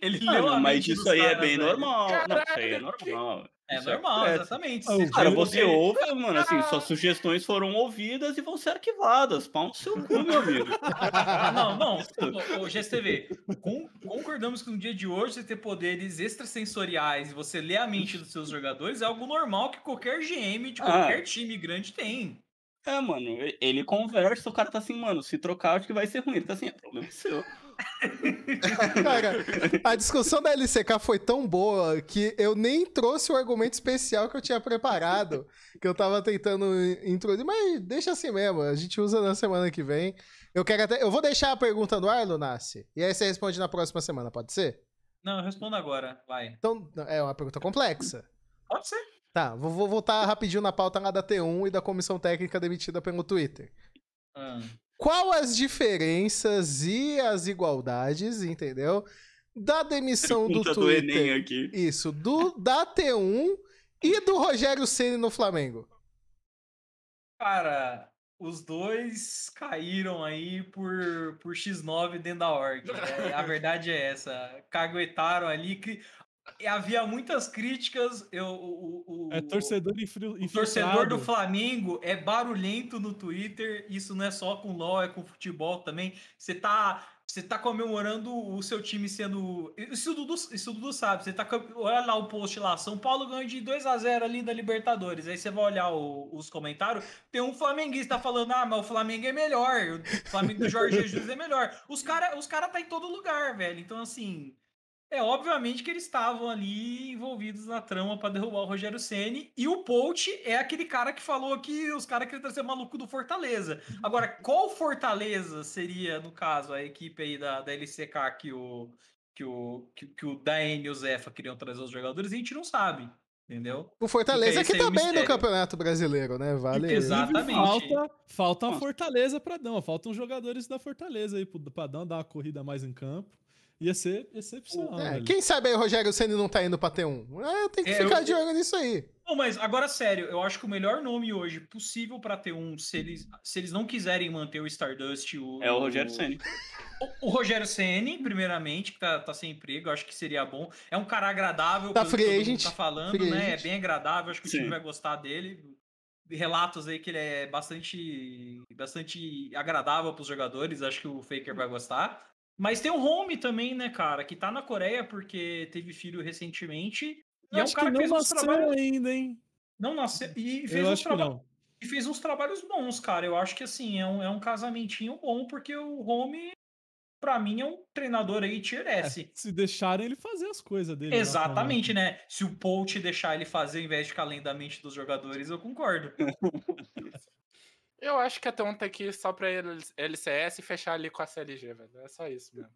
Ele Ah, leu não, mas mente isso dos aí é bem velho. normal. Não, isso aí é normal. É Isso normal, exatamente. Ah, o Se- Cara, Ele- você ele- ouve, mano, assim, suas sugestões foram ouvidas e vão ser arquivadas. Pau no seu cu, meu amigo. Ah, não, não. Ô, ô, GSTV, con- concordamos que no dia de hoje você ter poderes extrasensoriais e você ler a mente dos seus jogadores é algo normal que qualquer GM de Ah. qualquer time grande tem. É, mano, ele conversa, o cara tá assim, mano, se trocar acho que vai ser ruim. Ele tá assim, é problema seu. Cara, a discussão da LCK foi tão boa que eu nem trouxe o argumento especial que eu tinha preparado, que eu tava tentando introduzir, mas deixa assim mesmo, a gente usa na semana que vem. Eu quero até, eu vou deixar a pergunta no ar, Lunassi, e aí você responde na próxima semana, pode ser? Não, eu respondo agora, vai. Então, é uma pergunta complexa. Pode ser. Tá, vou, vou voltar rapidinho na pauta lá da T1 e da comissão técnica demitida pelo Twitter. Ah. Qual as diferenças e as igualdades, entendeu? Da demissão do Pergunta do Twitter. Enem aqui. Isso, do da T1 e do Rogério Ceni no Flamengo. Cara, os dois caíram aí por, por X9 dentro da org. né? A verdade é essa. Caguetaram ali. E Havia muitas críticas. Eu, o, o- É torcedor infil- O torcedor do infiltrado. Flamengo é barulhento no Twitter. Isso não é só com LOL, é com futebol também. Você tá, você tá comemorando o seu time sendo. Isso o Dudu, isso o Dudu sabe. Você tá. Olha lá o post lá. São Paulo ganhou de 2 a 0 ali da Libertadores. Aí você vai olhar o- os comentários. Tem um flamenguista falando: ah, mas o Flamengo é melhor. O Flamengo do Jorge Jesus é melhor. Os caras os cara tá em todo lugar, velho. Então, assim. É, obviamente que eles estavam ali envolvidos na trama para derrubar o Rogério Ceni e o Polt é aquele cara que falou que os caras queriam trazer maluco do Fortaleza. Agora, qual Fortaleza seria, no caso, a equipe aí da, da LCK que o que o que, que o Daen e o Zefa queriam trazer os jogadores, a gente não sabe, entendeu? O Fortaleza que tá o bem no. Campeonato Brasileiro, né? Vale. Exatamente. Falta, falta a. Fortaleza pra dar. Faltam jogadores da Fortaleza aí Padão dar uma corrida mais em campo. Ia ser excepcional. É, quem sabe aí o Rogério Ceni não tá indo pra T1? É, tem que É, ficar eu- de olho nisso aí. Não, mas agora sério, eu acho que o melhor nome hoje possível para ter um, se eles, se eles não quiserem manter o Stardust, o, É o Rogério Ceni. O, o Rogério Ceni, primeiramente, que tá, tá sem emprego, acho que seria bom. É um cara agradável, Tá free todo mundo agent, tá falando, free né? agent. É bem agradável, acho que o time vai gostar dele. Relatos aí que ele é bastante, bastante agradável pros jogadores, acho que o Faker vai gostar. Mas tem o Home também, né, cara, que tá na Coreia porque teve filho recentemente. E é um cara que que não fez uns nasceu trabalhos. ainda, hein? Não nasceu. E fez Eu uns trabalhos não. e fez uns trabalhos bons, cara. Eu acho que assim, é um, é um casamentinho bom, porque o Home, pra mim, é um treinador aí tier É, S. se deixarem ele fazer as coisas dele. lá, Exatamente, né? Se o Polt deixar ele fazer ao invés de ficar mente dos jogadores, eu concordo. Eu acho que até tem que ir só pra LCS e fechar ali com a CLG, velho. É só isso mesmo.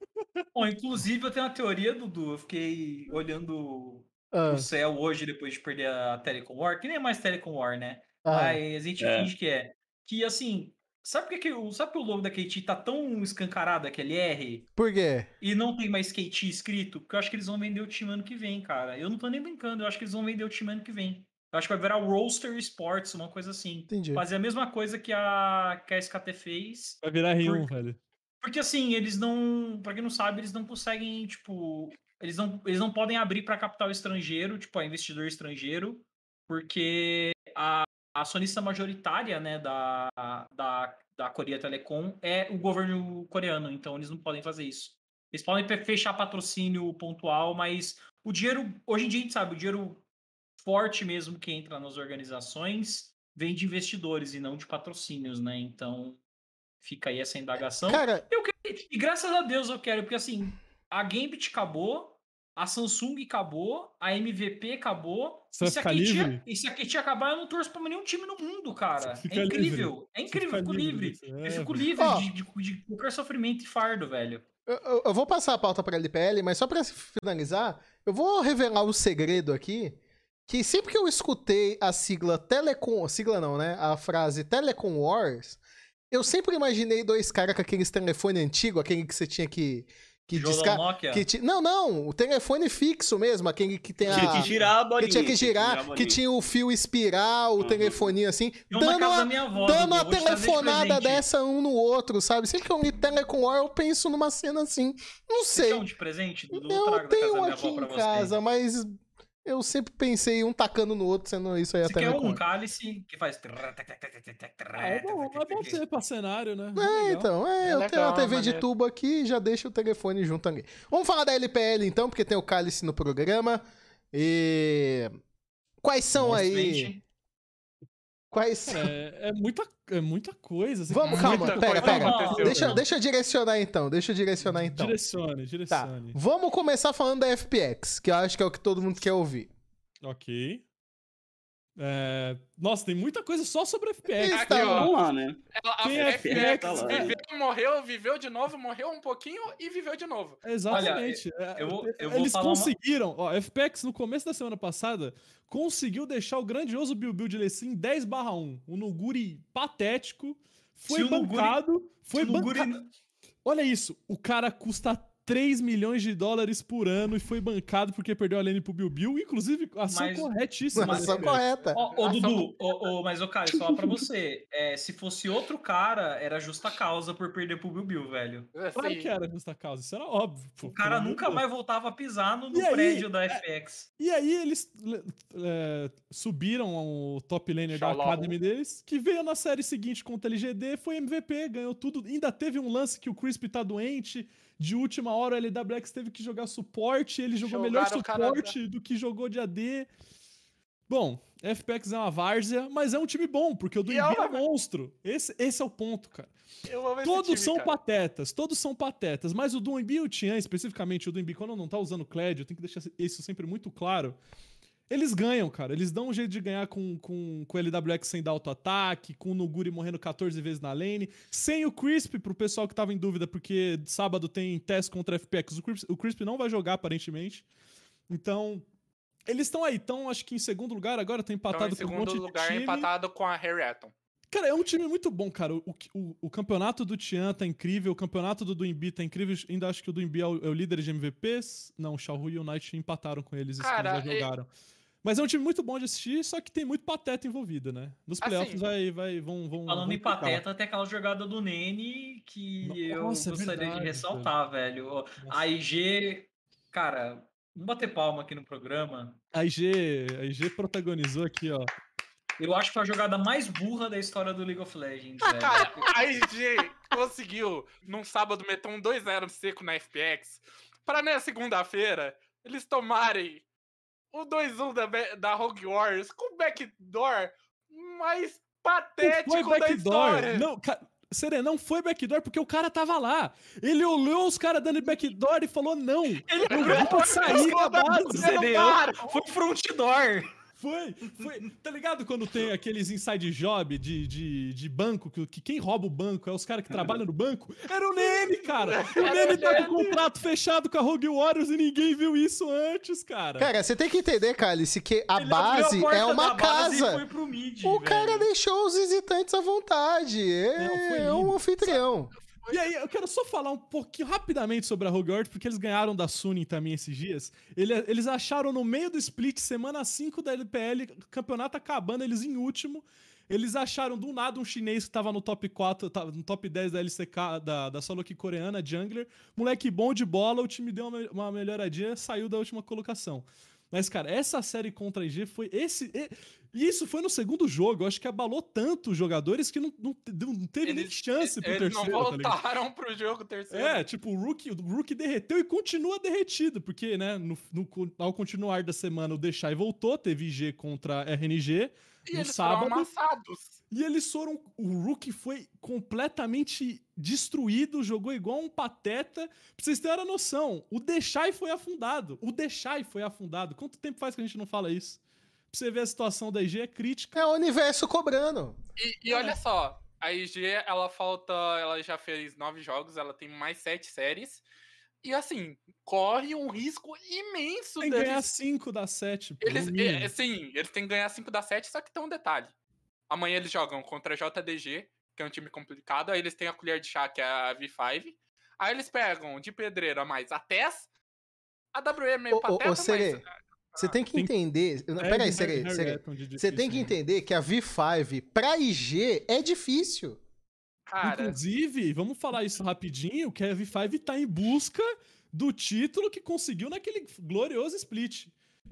Bom, inclusive eu tenho uma teoria, Dudu. Eu fiquei olhando Ah, o céu hoje depois de perder a Telecom War, que nem é mais Telecom War, né? ah, Mas a gente É. finge que é. Que assim, sabe por que, que o, sabe por que o logo da KT tá tão escancarado aquele R? por quê? E não tem mais KT escrito? Porque eu acho que eles vão vender o time ano que vem, cara. Eu não tô nem brincando, eu acho que eles vão vender o time ano que vem. Eu acho que vai virar o Roaster Sports, uma coisa assim. Entendi. Fazer a mesma coisa que a, que a SKT fez. Vai virar R1, Por- velho. Porque assim, eles não. Pra quem não sabe, eles não conseguem, tipo. Eles não, eles não podem abrir para capital estrangeiro, tipo, a investidor estrangeiro, porque a, a acionista majoritária, né, da, da, da Coreia Telecom é o governo coreano, então eles não podem fazer isso. Eles podem fe- fechar patrocínio pontual, mas o dinheiro, hoje em dia a gente sabe, o dinheiro forte mesmo que entra nas organizações vem de investidores e não de patrocínios, né? Então fica aí essa indagação. Cara, Eu quero, e graças a Deus eu quero, porque assim, a Gambit acabou, a Samsung acabou, a MVP acabou. Você e se a livre? e se a acabar, eu não torço pra nenhum time no mundo, cara. Você fica É livre. incrível. É incrível, eu fico livre. disso. Eu É, fico livre Ó. de, de, de qualquer sofrimento e fardo, velho. eu, eu- eu vou passar a pauta pra LPL, mas só pra finalizar, eu vou revelar o segredo aqui. Que sempre que eu escutei a sigla Telecom. Sigla não, né? A frase Telecom Wars, eu sempre imaginei dois caras com aqueles telefone antigo, aquele que você tinha que. Que. Nokia. Que ti- Não, não, o telefone fixo mesmo, aquele que tem a. Tinha que girar a bolinha. que tinha que girar, que bolinha. tinha o fio espiral, o Uhum. telefoninho assim, Tem dando uma, minha avó, dando uma de telefonada dessa um no outro, sabe? Sempre que eu li Telecom War, eu penso numa cena assim. Não Você sei. quer um de presente, Dudu? Eu tenho aqui em você. casa, mas eu sempre pensei um tacando no outro, sendo isso aí Você até quer Telecom um cálice que faz. Ah, é bom, é bom ser pra cenário, né? É, Legal. então, é, É eu tenho uma legal, TV de maneiro. tubo aqui e já deixo o telefone junto ali. Vamos falar da LPL então, porque tem o cálice no programa. E. Quais são aí? Quais? É, é muita, é muita coisa. Vamos, calma, pera. aconteceu, Deixa, deixa eu direcionar então, deixa eu direcionar então. Direcione, Tá, direcione. vamos começar falando da FPX, que eu acho que é o que todo mundo quer ouvir. Ok. É, Nossa, tem muita coisa só sobre FPX. Aqui, tá ó. Lá, né? Ela, a Quem é FPX tá lá, né? viveu, morreu, viveu de novo, morreu um pouquinho e viveu de novo. Exatamente. É, eu eu vou Eles falar uma- conseguiram, ó, FPX no começo da semana passada conseguiu deixar o grandioso Bill Bill de Lecim 10/1. Um Nuguri patético, foi Se o Nuguri- bancado, foi Se o Nuguri- bancado. Olha isso, o cara custa 3 milhões de dólares por ano e foi bancado porque perdeu a lane pro Bill Bill, inclusive ação Mas- corretíssima. mas- Ação correta. Ô, Ação- Dudu, ô, ô, mas, ô, Caio, só pra você. é, se fosse outro cara, era justa causa por perder pro Bill Bill, velho. Claro Assim, que era justa causa, isso era óbvio. pô, O cara nunca Deus. mais voltava a pisar no, no E aí, prédio da é- FX. E aí eles é, subiram ao top laner da Shalom. Academy deles, que veio na série seguinte contra a LGD, foi MVP, ganhou tudo. Ainda teve um lance que o Crispy tá doente, de última hora o LWX teve que jogar suporte, ele jogou melhor Jogaram cara suporte do que jogou de AD. Bom, FPX é uma várzea, mas é um time bom, porque o do é é monstro. Esse, esse é o ponto, cara. Todos time, são cara. patetas, todos são patetas, mas o Doembi e o Tian, especificamente o Doembi, quando não tá usando o Kled, eu tenho que deixar isso sempre muito claro. Eles ganham, cara. Eles dão um jeito de ganhar com, com, com o LWX sem dar auto-ataque, com o Nuguri morrendo 14 vezes na lane, sem o Crisp, pro pessoal que tava em dúvida, porque sábado tem teste contra FPX. O Crisp, o Crisp não vai jogar, aparentemente. Então, eles estão aí. Estão, acho que em segundo lugar agora, tá Então, empatado em com um segundo monte lugar, de time. empatado com a Harry Eton. Cara, é um time muito bom, cara. O, o, o campeonato do Tian tá incrível, o campeonato do Duimbi tá incrível. Ainda acho que o Duimbi é o, é o líder de MVPs. Não, o Xiaohu e o Knight empataram com eles, Cara, eles já e- jogaram. Mas é um time muito bom de assistir, só que tem muito pateta envolvido, né? Nos Assim, playoffs vai, vai, vão, vão. Falando vão em pateta, tem aquela jogada do Nene que Nossa, é eu gostaria verdade, de ressaltar, velho. A IG, cara, vamos bater palma aqui no programa. A IG, a IG protagonizou aqui, ó. Eu acho que foi a jogada mais burra da história do League of Legends, Ah, velho. a IG conseguiu, num sábado, meter um 2-0 seco na FPX, pra na segunda-feira eles tomarem o 2-1 da, da Rogue Warriors com o backdoor mais patético Não foi da backdoor. história. Não, ca... Serena, não foi backdoor porque o cara tava lá. Ele olhou os caras dando backdoor e falou: não, Ele eu vou sair da base. Foi front door. Foi, foi. Tá ligado quando tem aqueles inside job de, de, de banco, que, que quem rouba o banco é os caras que trabalham no banco? Era o Nene, cara! O Nene tá com o contrato fechado com a Rogue Warriors e ninguém viu isso antes, cara. Cara, você tem que entender, Cálice, que a Ele base a é uma e casa. foi pro mid, O velho. cara deixou os visitantes à vontade. É, Não, foi é um anfitrião. E aí, eu quero só falar um pouquinho rapidamente sobre a Rogue Warriors, porque eles ganharam da Suning também esses dias. Ele- eles acharam no meio do split, semana 5 da LPL, campeonato acabando, eles em último. Eles acharam do nada um chinês que tava no top 4, tava no top 10 da LCK, da, da solo aqui coreana, jungler. Moleque bom de bola, o time deu uma, uma melhoradinha, saiu da última colocação. Mas, cara, essa série contra a IG foi esse. E isso foi no segundo jogo. Eu acho que abalou tanto os jogadores que não, não, não teve nem chance pro eles terceiro. não tá ligado? voltaram pro jogo terceiro. É, tipo, o Rookie, o Rookie derreteu e continua derretido, porque, né, no, no- ao continuar da semana o Deixai voltou, teve IG contra RNG e no eles sábado. foram amassados. e eles foram. O Rookie foi completamente destruído, jogou igual um pateta. Pra vocês terem a noção, o Deixai foi afundado. O Deixai foi afundado. Quanto tempo faz que a gente não fala isso? Pra você ver a situação da IG é crítica. É o universo cobrando. E, e olha só, a IG, ela falta. Ela já fez nove jogos, ela tem mais sete séries. E assim, corre um risco imenso Tem que ganhar deles. 5 das 7. Eles, é, sim, eles têm que ganhar 5 das 7, só que tem um detalhe. Amanhã eles jogam contra a JDG, que é um time complicado. Aí eles têm a colher de chá, que é a V5. Aí eles pegam de pedreira mais a TES. A WE é ô, pateta, Serê, mas... Você tem que Tem- entender. Não, Peraí, Serê, Serê. Você tem que entender que a V5 pra IG é difícil. Cara, Inclusive, vamos falar isso rapidinho, que a V5 tá em busca do título que conseguiu naquele glorioso split.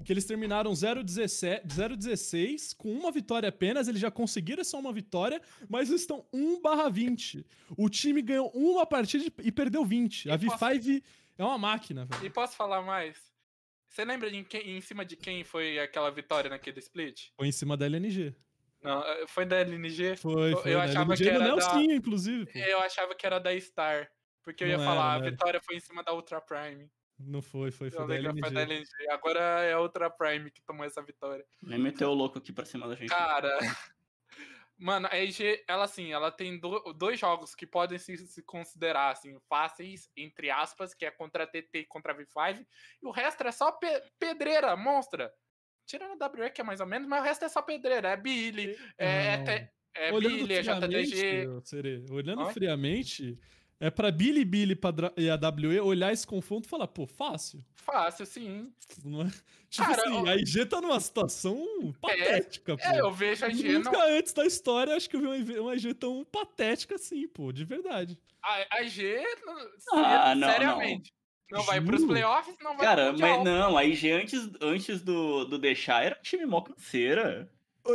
Que eles terminaram 0-17 0-16, com uma vitória apenas, eles já conseguiram só uma vitória, mas eles estão 1 barra 20. O time ganhou uma partida e perdeu 20. A E posso- V5 é uma máquina, velho. e posso falar mais? Você lembra de quem, em cima de quem foi aquela vitória naquele split? Foi em cima da LNG. Não, eh, foi da LNG? Foi, Eu- foi. eu da achava LNG que do era da- Nelsinho, inclusive. pô. Eu achava que era da Star. Porque eu ia Não falar, era, a não era. vitória foi em cima da Ultra Prime. Não foi, foi, foi da que foi da LNG. LNG. Agora é outra Prime que tomou essa vitória. Nem meteu o louco aqui pra cima da gente. Cara. Mano, a EG, ela assim, ela tem do- dois jogos que podem se, se considerar assim, fáceis, entre aspas, que é contra a TT e contra a V5, e o resto é só pe- pedreira, monstra. Tirando a WE, que é mais ou menos, mas o resto é só pedreira, é Billy, é, é, é olhando Billy, é JDG. Serê, olhando Hã? friamente, é pra Billy Billy e a WE olhar esse confronto e falar, pô, fácil. Fácil, sim. Não é? Tipo Cara, assim, ó- a IG tá numa situação patética, pô. É, eu vejo a IG. Nunca Não, antes da história acho que eu vi uma IG uma IG tão patética assim, pô, de verdade. a, a IG, não- Ah, não, seriamente. Não, vai pros Juro? playoffs, não vai Cara, mas não, a IG antes, antes do, do deixar era um time mó canseira.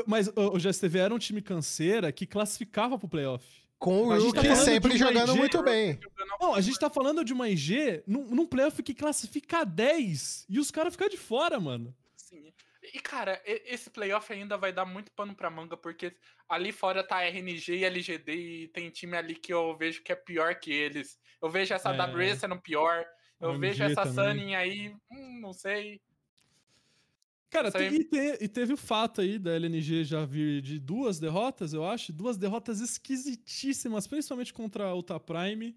Mas ô, o GSTV era um time canseira que classificava pro playoff. Com o tá Rookie falando sempre jogando IG, muito bem. Não, a gente tá falando de uma IG num, num playoff que classifica a 10 e os caras ficam de fora, mano. Sim. E, cara, esse playoff ainda vai dar muito pano pra manga, porque ali fora tá RNG e LGD e tem time ali que eu vejo que é pior que eles. Eu vejo essa É. WE sendo pior. Eu vejo essa também. Sunning aí, hum, não sei. Cara, te- e, te- e teve o fato aí da LNG já vir de duas derrotas, eu acho. Duas derrotas esquisitíssimas, principalmente contra a Ultra Prime.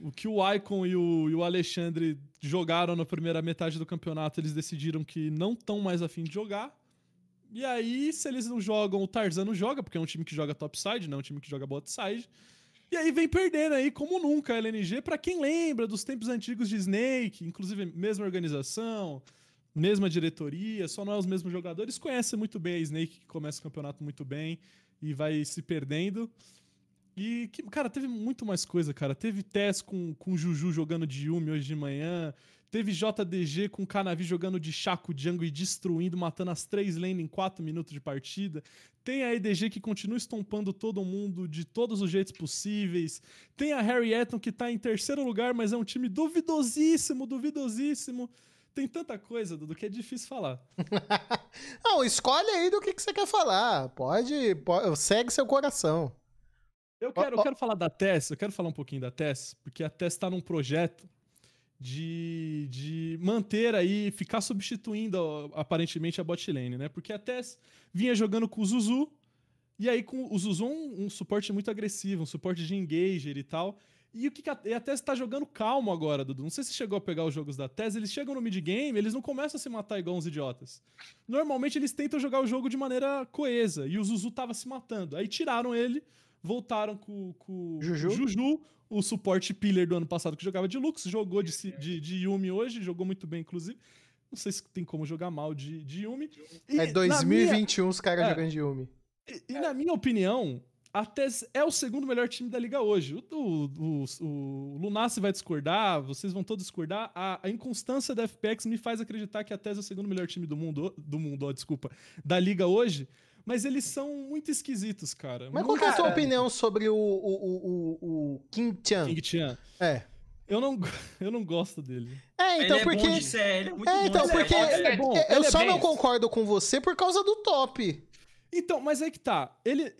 O que o Icon e o, e o Alexandre jogaram na primeira metade do campeonato, eles decidiram que não estão mais afim de jogar. E aí, se eles não jogam, o Tarzan não joga, porque é um time que joga topside, não é um time que joga botside. E aí vem perdendo aí, como nunca, a LNG. Pra quem lembra dos tempos antigos de Snake, inclusive mesma organização, mesma diretoria, só não é os mesmos jogadores, conhece muito bem a Snake, que começa o campeonato muito bem e vai se perdendo. E, que, cara, teve muito mais coisa, cara. Teve Tess com, com Juju jogando de Yumi hoje de manhã. Teve JDG com Canavi jogando de Chaco Django e destruindo, matando as três lanes em 4 minutos de partida. Tem a EDG que continua estompando todo mundo de todos os jeitos possíveis. Tem a Harry Eton que tá em terceiro lugar, mas é um time duvidosíssimo, duvidosíssimo. Tem tanta coisa, Dudu, que é difícil falar. Não, escolhe aí do que, que você quer falar. Pode, pode- segue seu coração. Eu quero, eu ó. quero falar da Tess, eu quero falar um pouquinho da Tess, porque a Tess tá num projeto de, de manter aí, ficar substituindo aparentemente a bot lane, né? Porque a Tess vinha jogando com o Zuzu, e aí com o Zuzu um, um suporte muito agressivo, um suporte de engager e tal. E o que, que a, e a Tess tá jogando calmo agora, Dudu? Não sei se chegou a pegar os jogos da Tess, eles chegam no mid-game, eles não começam a se matar igual uns idiotas. Normalmente eles tentam jogar o jogo de maneira coesa, e o Zuzu tava se matando. Aí tiraram ele, voltaram com, com Juju. o Juju, o suporte pillar do ano passado que jogava de Lux, jogou de, de, de Yumi hoje, jogou muito bem, inclusive. Não sei se tem como jogar mal de, de Yumi. E É na 2021 os caras É. jogando de Yumi. e, e na minha opinião, a TES é o segundo melhor time da liga hoje. O, o, o, o Lunassi vai discordar, vocês vão todos discordar. A, a inconstância da FPX me faz acreditar que a TES é o segundo melhor time do mundo, do mundo, ó, desculpa, da liga hoje. Mas eles são muito esquisitos, cara. Mas qual muito que é a Cara, opinião sobre o, o, o, o, o King Chan? King Chan. É. Eu não, eu não gosto dele. É, então, ele é porque. bom de série, ele é muito É, bom então, de série. porque Ele é bom, eu ele é só não concordo com você por causa do top. Então, mas aí que tá. Ele.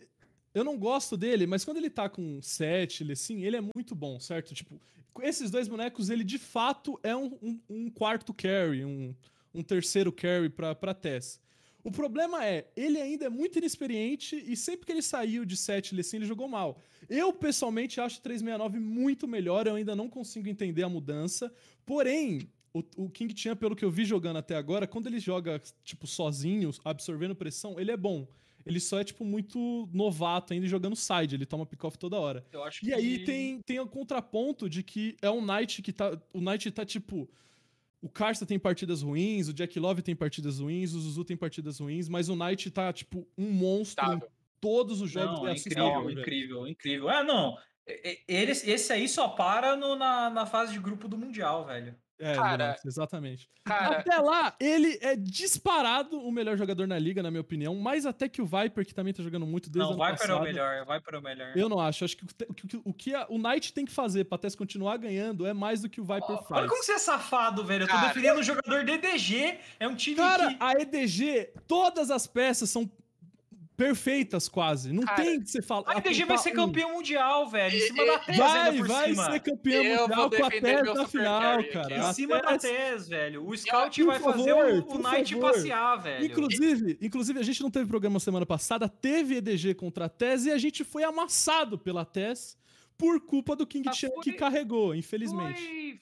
Eu não gosto dele, mas quando ele tá com 7, ele assim, ele é muito bom, certo? Tipo, esses dois bonecos, ele de fato é um, um- um quarto carry, um, um terceiro carry pra, pra Tess. O problema é, ele ainda é muito inexperiente e sempre que ele saiu de 7 assim, ele jogou mal. Eu, pessoalmente, acho o 369 muito melhor, eu ainda não consigo entender a mudança. Porém, o, o King Chan, pelo que eu vi jogando até agora, quando ele joga, tipo, sozinho, absorvendo pressão, ele é bom. Ele só é, tipo, muito novato ainda jogando side, ele toma pick-off toda hora. Eu acho E aí que- tem, tem o contraponto de que é um Knight que tá. O Knight tá tipo. O Karsta tem partidas ruins, o Jack Love tem partidas ruins, o Zuzu tem partidas ruins, mas o Knight tá, tipo, um monstro em todos os jogos. Não, é é incrível, incrível, incrível. Ah, não. Ele, esse aí só para no- na, na fase de grupo do Mundial, velho. É, Cara, exatamente. Cara, Até lá, ele é disparado o melhor jogador na liga, na minha opinião, mais até que o Viper, que também tá jogando muito desde Não, o ano vai para o passado. melhor, vai para o melhor. Eu não acho. Acho que o que, o que a- o Knight tem que fazer pra Tess continuar ganhando é mais do que o Viper Olha faz. como você é safado, velho. Eu tô Cara, defendendo o jogador DDG. É um time Cara, que. a EDG, todas as peças são perfeitas quase. Não Cara, tem que você falar. A EDG vai ser campeão mundial, velho. Em cima E- da TES Vai, ainda por vai cima. ser campeão Eu mundial com a TES na final, cara. Em A cima da TES velho. O Scout vai fazer favor, o, o por Knight favor. passear, velho. Inclusive, inclusive, a gente não teve programa semana passada, teve EDG contra a TES e a gente foi amassado pela TES por culpa do King Ah, Chan que carregou, infelizmente.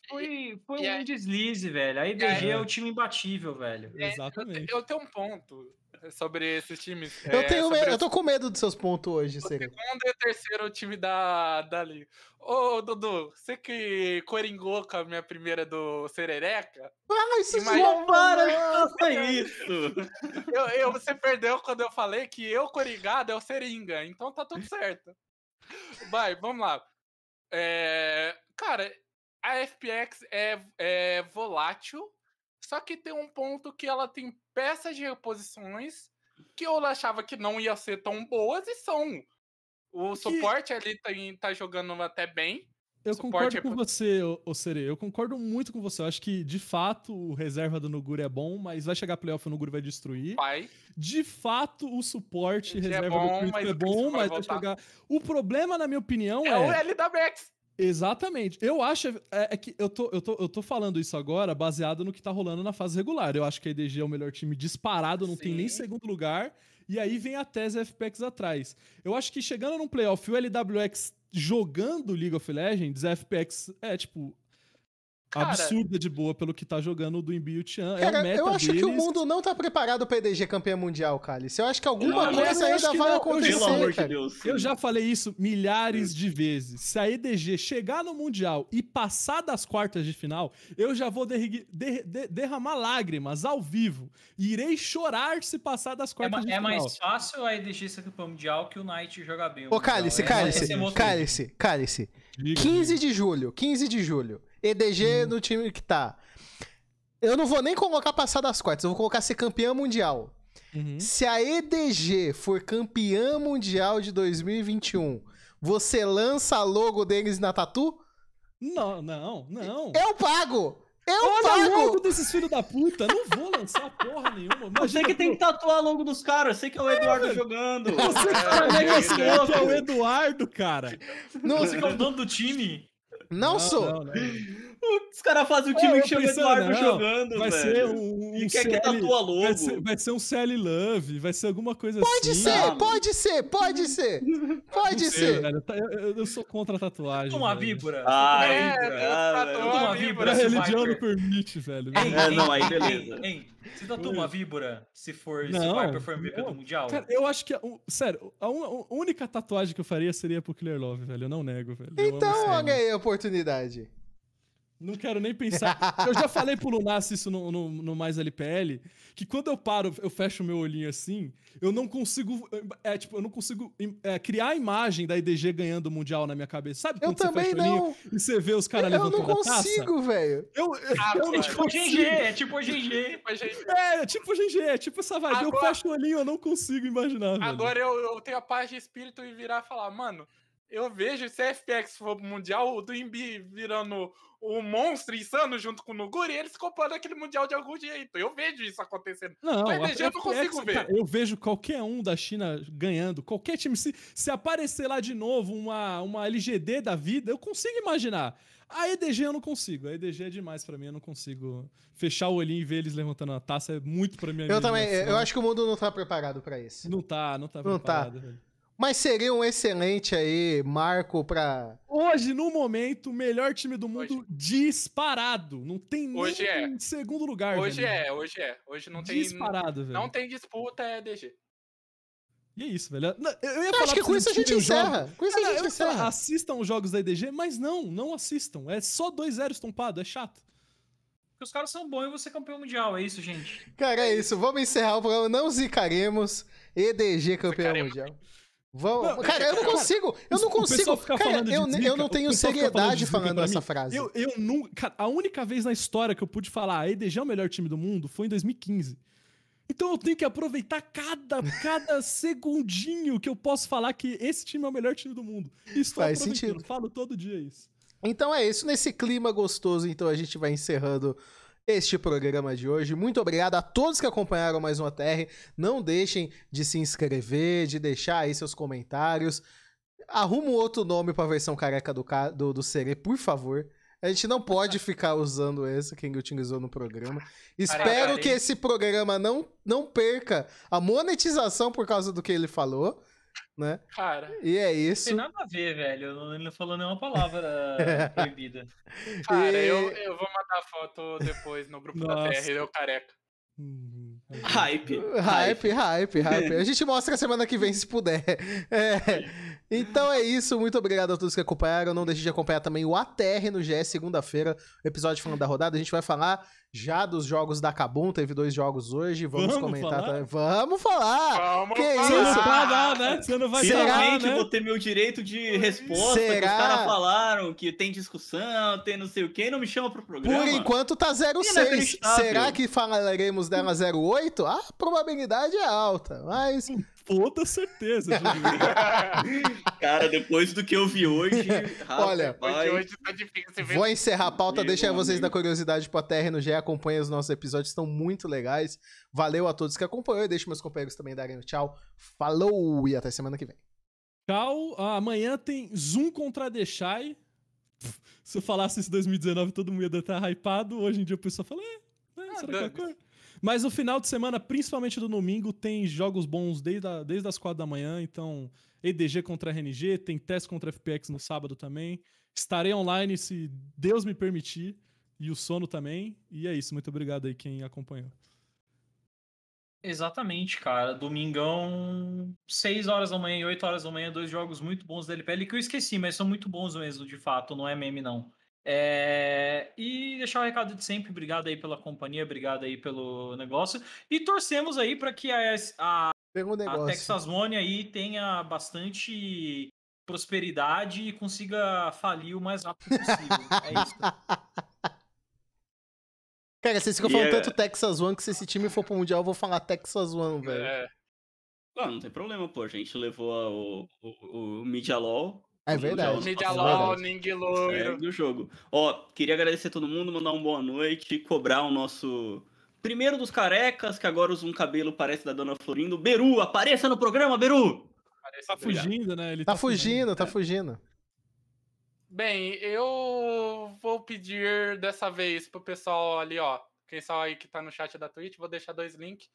Foi, foi, foi E um aí- deslize, velho. A EDG aí- é o time imbatível, velho. É, Exatamente. Eu tenho um ponto sobre esses times. Eu é, tenho sobre medo, eu tô com medo dos seus pontos hoje, o Seria. segundo e o terceiro time da, da liga. Ô, Dudu, você que coringou com a minha primeira do Serereca, Ah, isso Não para fazer isso. eu, eu- você perdeu quando eu falei que eu coringado é o Seringa, então tá tudo certo. Vai, vamos lá. É, cara, a FPX é, é volátil, só que tem um ponto que ela tem peças de reposições que eu achava que não ia ser tão boas e são. O suporte ali tá, tá jogando até bem. Eu concordo é com você, ô, ô Sere. Eu concordo muito com você. Eu acho que, de fato, o reserva do Nuguri é bom, mas vai chegar playoff o Nuguri vai destruir. Pai. De fato, o suporte Ele é reserva bom, do Crítico é o bom, vai mas vai voltar. chegar. O problema, na minha opinião, É, o é. L da Max. Exatamente. Eu acho é, é que eu tô, eu, tô, eu tô falando isso agora baseado no que tá rolando na fase regular. Eu acho que a EDG é o melhor time disparado, não tem nem Sim. segundo lugar. E aí vem a Tese FPX atrás. Eu acho que chegando num playoff, o LWX jogando League of Legends, a FPX é, tipo, Cara- absurda de boa pelo que tá jogando o Duimbi e o Tian. é Cara, o meta eu acho que o deles. mundo não tá preparado pra EDG campeã mundial, Cálice. Eu acho que alguma Não, coisa ainda vai não. acontecer, Pelo amor de cara. Deus. Eu já falei isso milhares de vezes. Se a EDG chegar no Mundial e passar das quartas de final, eu já vou derri- der- de- derramar lágrimas ao vivo. E irei chorar se passar das É, quartas ma- de é final. mais fácil a EDG ser campeão mundial que o Knight jogar bem. o Ô. Cálice, É- Cálice, é. Cálice, Cálice. Diga, 15 diga. de julho, 15 de julho. EDG no time que tá. Eu não vou nem colocar passar das quartas, eu vou colocar ser campeã mundial. Uhum. Se a EDG for campeã mundial de 2021, você lança a logo deles na tatu? Não, não, não. Eu pago! Eu Olha logo pago! desses filhos da puta. Não vou lançar porra nenhuma. Você Imagina que tem que tatuar logo dos caras. Você que é o Eduardo jogando. Você que É, é, é. louco, é o Eduardo, cara. Não, Você que é o dono do time. Não sou. Não, não. Os caras fazem o É, time eu que chama pensando, Eduardo não, jogando, Vai velho. ser um, um E quer que CL tatua logo. Vai ser, vai ser um CL Love, vai ser alguma coisa Pode assim. ser, Ah, pode ser, pode ser. Pode Não sei, ser. velho. Tá- Eu, eu- eu sou contra a tatuagem. Uma víbora. Ah, é, todo Uma víbora. A religião não permite, velho. É, não, aí beleza. hein, hein. Você tatua uma víbora se for se Não, o Viper for MVP do Mundial? Cara, eu acho que. um- sério, a, un- a única tatuagem que eu faria seria pro Killer Love, velho. Eu não nego, velho. Eu Então, olha homem. aí a oportunidade. Não quero nem pensar. Eu já falei pro Lunassi isso no, no, no Mais LPL, que quando eu paro, eu fecho o meu olhinho assim, eu não consigo. É, tipo, eu não consigo é, criar a imagem da IDG ganhando o Mundial na minha cabeça. Sabe Eu quando você também fecha o olhinho não. e você vê os caras Eu não levantando a taça? consigo, velho. Eu, Ah, eu não é tipo o consigo. GG, é tipo o GG. Gente, É, tipo GG, é tipo essa vibe. Eu Agora- fecho o olhinho, eu não consigo imaginar, velho. Agora eu, eu tenho a paz de espírito e virar e falar, mano, eu vejo se a FPX for pro Mundial, o Duimbi virando o monstro insano junto com o Nuguri, eles comprando aquele Mundial de algum jeito. Eu vejo isso acontecendo. Não, a DG eu não consigo ver. cara, eu vejo qualquer um da China ganhando, qualquer time. Se, se aparecer lá de novo uma, uma LGD da vida, eu consigo imaginar. A EDG eu não consigo. A EDG é demais pra mim, eu não consigo fechar o olhinho e ver eles levantando a taça. É muito pra minha Eu também, eu acho que o mundo não tá preparado pra isso. Não tá, não tá Não tá. preparado, velho. Mas seria um excelente aí marco pra. Hoje, no momento, o melhor time do mundo disparado. Não tem nem Hoje é. segundo lugar, Hoje velho. é, hoje é. Hoje não tem. Disparado, velho. Não tem disputa, é DG. E é isso, velho. Eu, ia Eu falar acho que com isso a gente os jogos. encerra. Com isso Ah, a gente eu ia falar, encerra. assistam os jogos da EDG, mas não, não assistam. É só 2-0 estompado, é chato. Porque os caras são bons e você é campeão mundial, é isso, gente. Cara, é isso. Vamos encerrar o programa. Não zicaremos. EDG campeão Zicaremos. mundial. Vamos. Não, cara, eu não cara, consigo. Eu não consigo. Cara, falando eu, eu não tenho falando seriedade falando pra essa frase. Eu, eu nunca. A única vez na história que eu pude falar a EDG é o melhor time do mundo foi em 2015. Então eu tenho que aproveitar cada, cada segundinho que eu posso falar que esse time é o melhor time do mundo. Estou Faz sentido. Falo todo dia isso. Então é isso. Nesse clima gostoso, então a gente vai encerrando este programa de hoje. Muito obrigado a todos que acompanharam mais um ATR. Não deixem de se inscrever, de deixar aí seus comentários. Arruma um outro nome pra versão careca do, do, do Serê, por favor. A gente não pode ficar usando esse que utilizou no programa. Espero que esse programa não, não perca a monetização por causa do que ele falou. Né? Cara. E é isso. Tem nada a ver, velho. Ele não falou nenhuma palavra proibida. Cara, e... eu, eu vou mandar foto depois no grupo Nossa. da TR, eu careca. Hype. Hype, hype, hype. A gente mostra semana que vem, se puder. É. Então é isso. Muito obrigado a todos que acompanharam. Não deixe de acompanhar também o ATR no GE segunda-feira. O episódio falando da rodada. A gente vai falar já dos jogos da Kabum. Teve dois jogos hoje. Vamos, Vamos comentar falar? Vamos falar! Vamos que falar. isso? Você não vai dar, né? Você não vai Finalmente falar, né? vou ter meu direito de resposta. Será? os caras falaram que tem discussão, tem não sei o que, não me chama pro programa. Por enquanto tá 06. Será que falaremos dela 08? A probabilidade é alta, mas. Toda certeza, Cara, depois do que eu vi hoje. Olha, hoje tá difícil. Vou encerrar a pauta, deixar vocês da curiosidade pra Terra no G. Acompanhem os nossos episódios, estão muito legais. Valeu a todos que acompanham. Deixe meus companheiros também darem um tchau. Falou e até semana que vem. Tchau. Ah, amanhã tem Zoom contra Deixai. Se eu falasse isso em 2019, todo mundo ia estar hypado. Hoje em dia o pessoal fala, é, é será que é? Mas no final de semana, principalmente do domingo, tem jogos bons desde, a, desde as quatro da manhã. Então, EDG contra RNG, tem teste contra FPX no sábado também. Estarei online se Deus me permitir. E o sono também. E é isso. Muito obrigado aí quem acompanhou. Exatamente, cara. Domingão, 6 horas da manhã e 8 horas da manhã, dois jogos muito bons da LPL que eu esqueci, mas são muito bons mesmo, de fato, não é meme, não. É... E deixar o recado de sempre, obrigado aí pela companhia, obrigado aí pelo negócio. E torcemos aí para que a, a, a Texas One aí tenha bastante prosperidade e consiga falir o mais rápido possível. é isso. Cara, vocês ficam falando yeah. tanto Texas One que se esse time for pro Mundial, eu vou falar Texas One, velho. É. Não, não tem problema, pô. A gente levou o, o, o Media Law. É verdade. Media Law, Ning Loiro. do jogo. Ó, queria agradecer a todo mundo, mandar uma boa noite, cobrar o nosso primeiro dos carecas, que agora usa um cabelo parece da Dona Florindo. Beru, apareça no programa, Beru! Tá fugindo, né? Ele tá, tá fugindo, fugindo, tá fugindo. Bem, eu vou pedir dessa vez pro pessoal ali, ó. Quem sabe aí que tá no chat da Twitch, vou deixar dois links.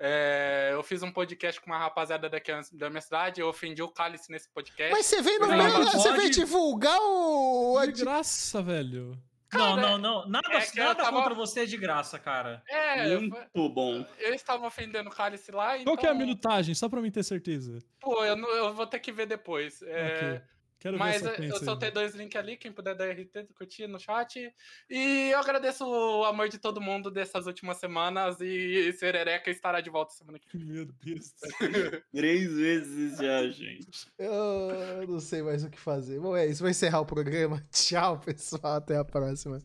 É, eu fiz um podcast com uma rapaziada daqui da minha cidade, eu ofendi o Cálice nesse podcast. Mas você veio no meio, você veio divulgar o. De graça, velho. Cara, não, não, não. Nada, é nada tava... contra você de graça, cara. É, muito eu, bom. Eu estava ofendendo o Cálice lá. Qual então... que é a então minutagem? Só pra mim ter certeza. Pô, eu, eu vou ter que ver depois. É... Okay. Quero Mas eu soltei dois links ali, quem puder dar RT, curtir no chat. E eu agradeço o amor de todo mundo dessas últimas semanas e Serereca estará de volta semana que vem. Meu Deus. Três vezes já, gente. Eu não sei mais o que fazer. Bom, é isso. Vou encerrar o programa. Tchau, pessoal. Até a próxima.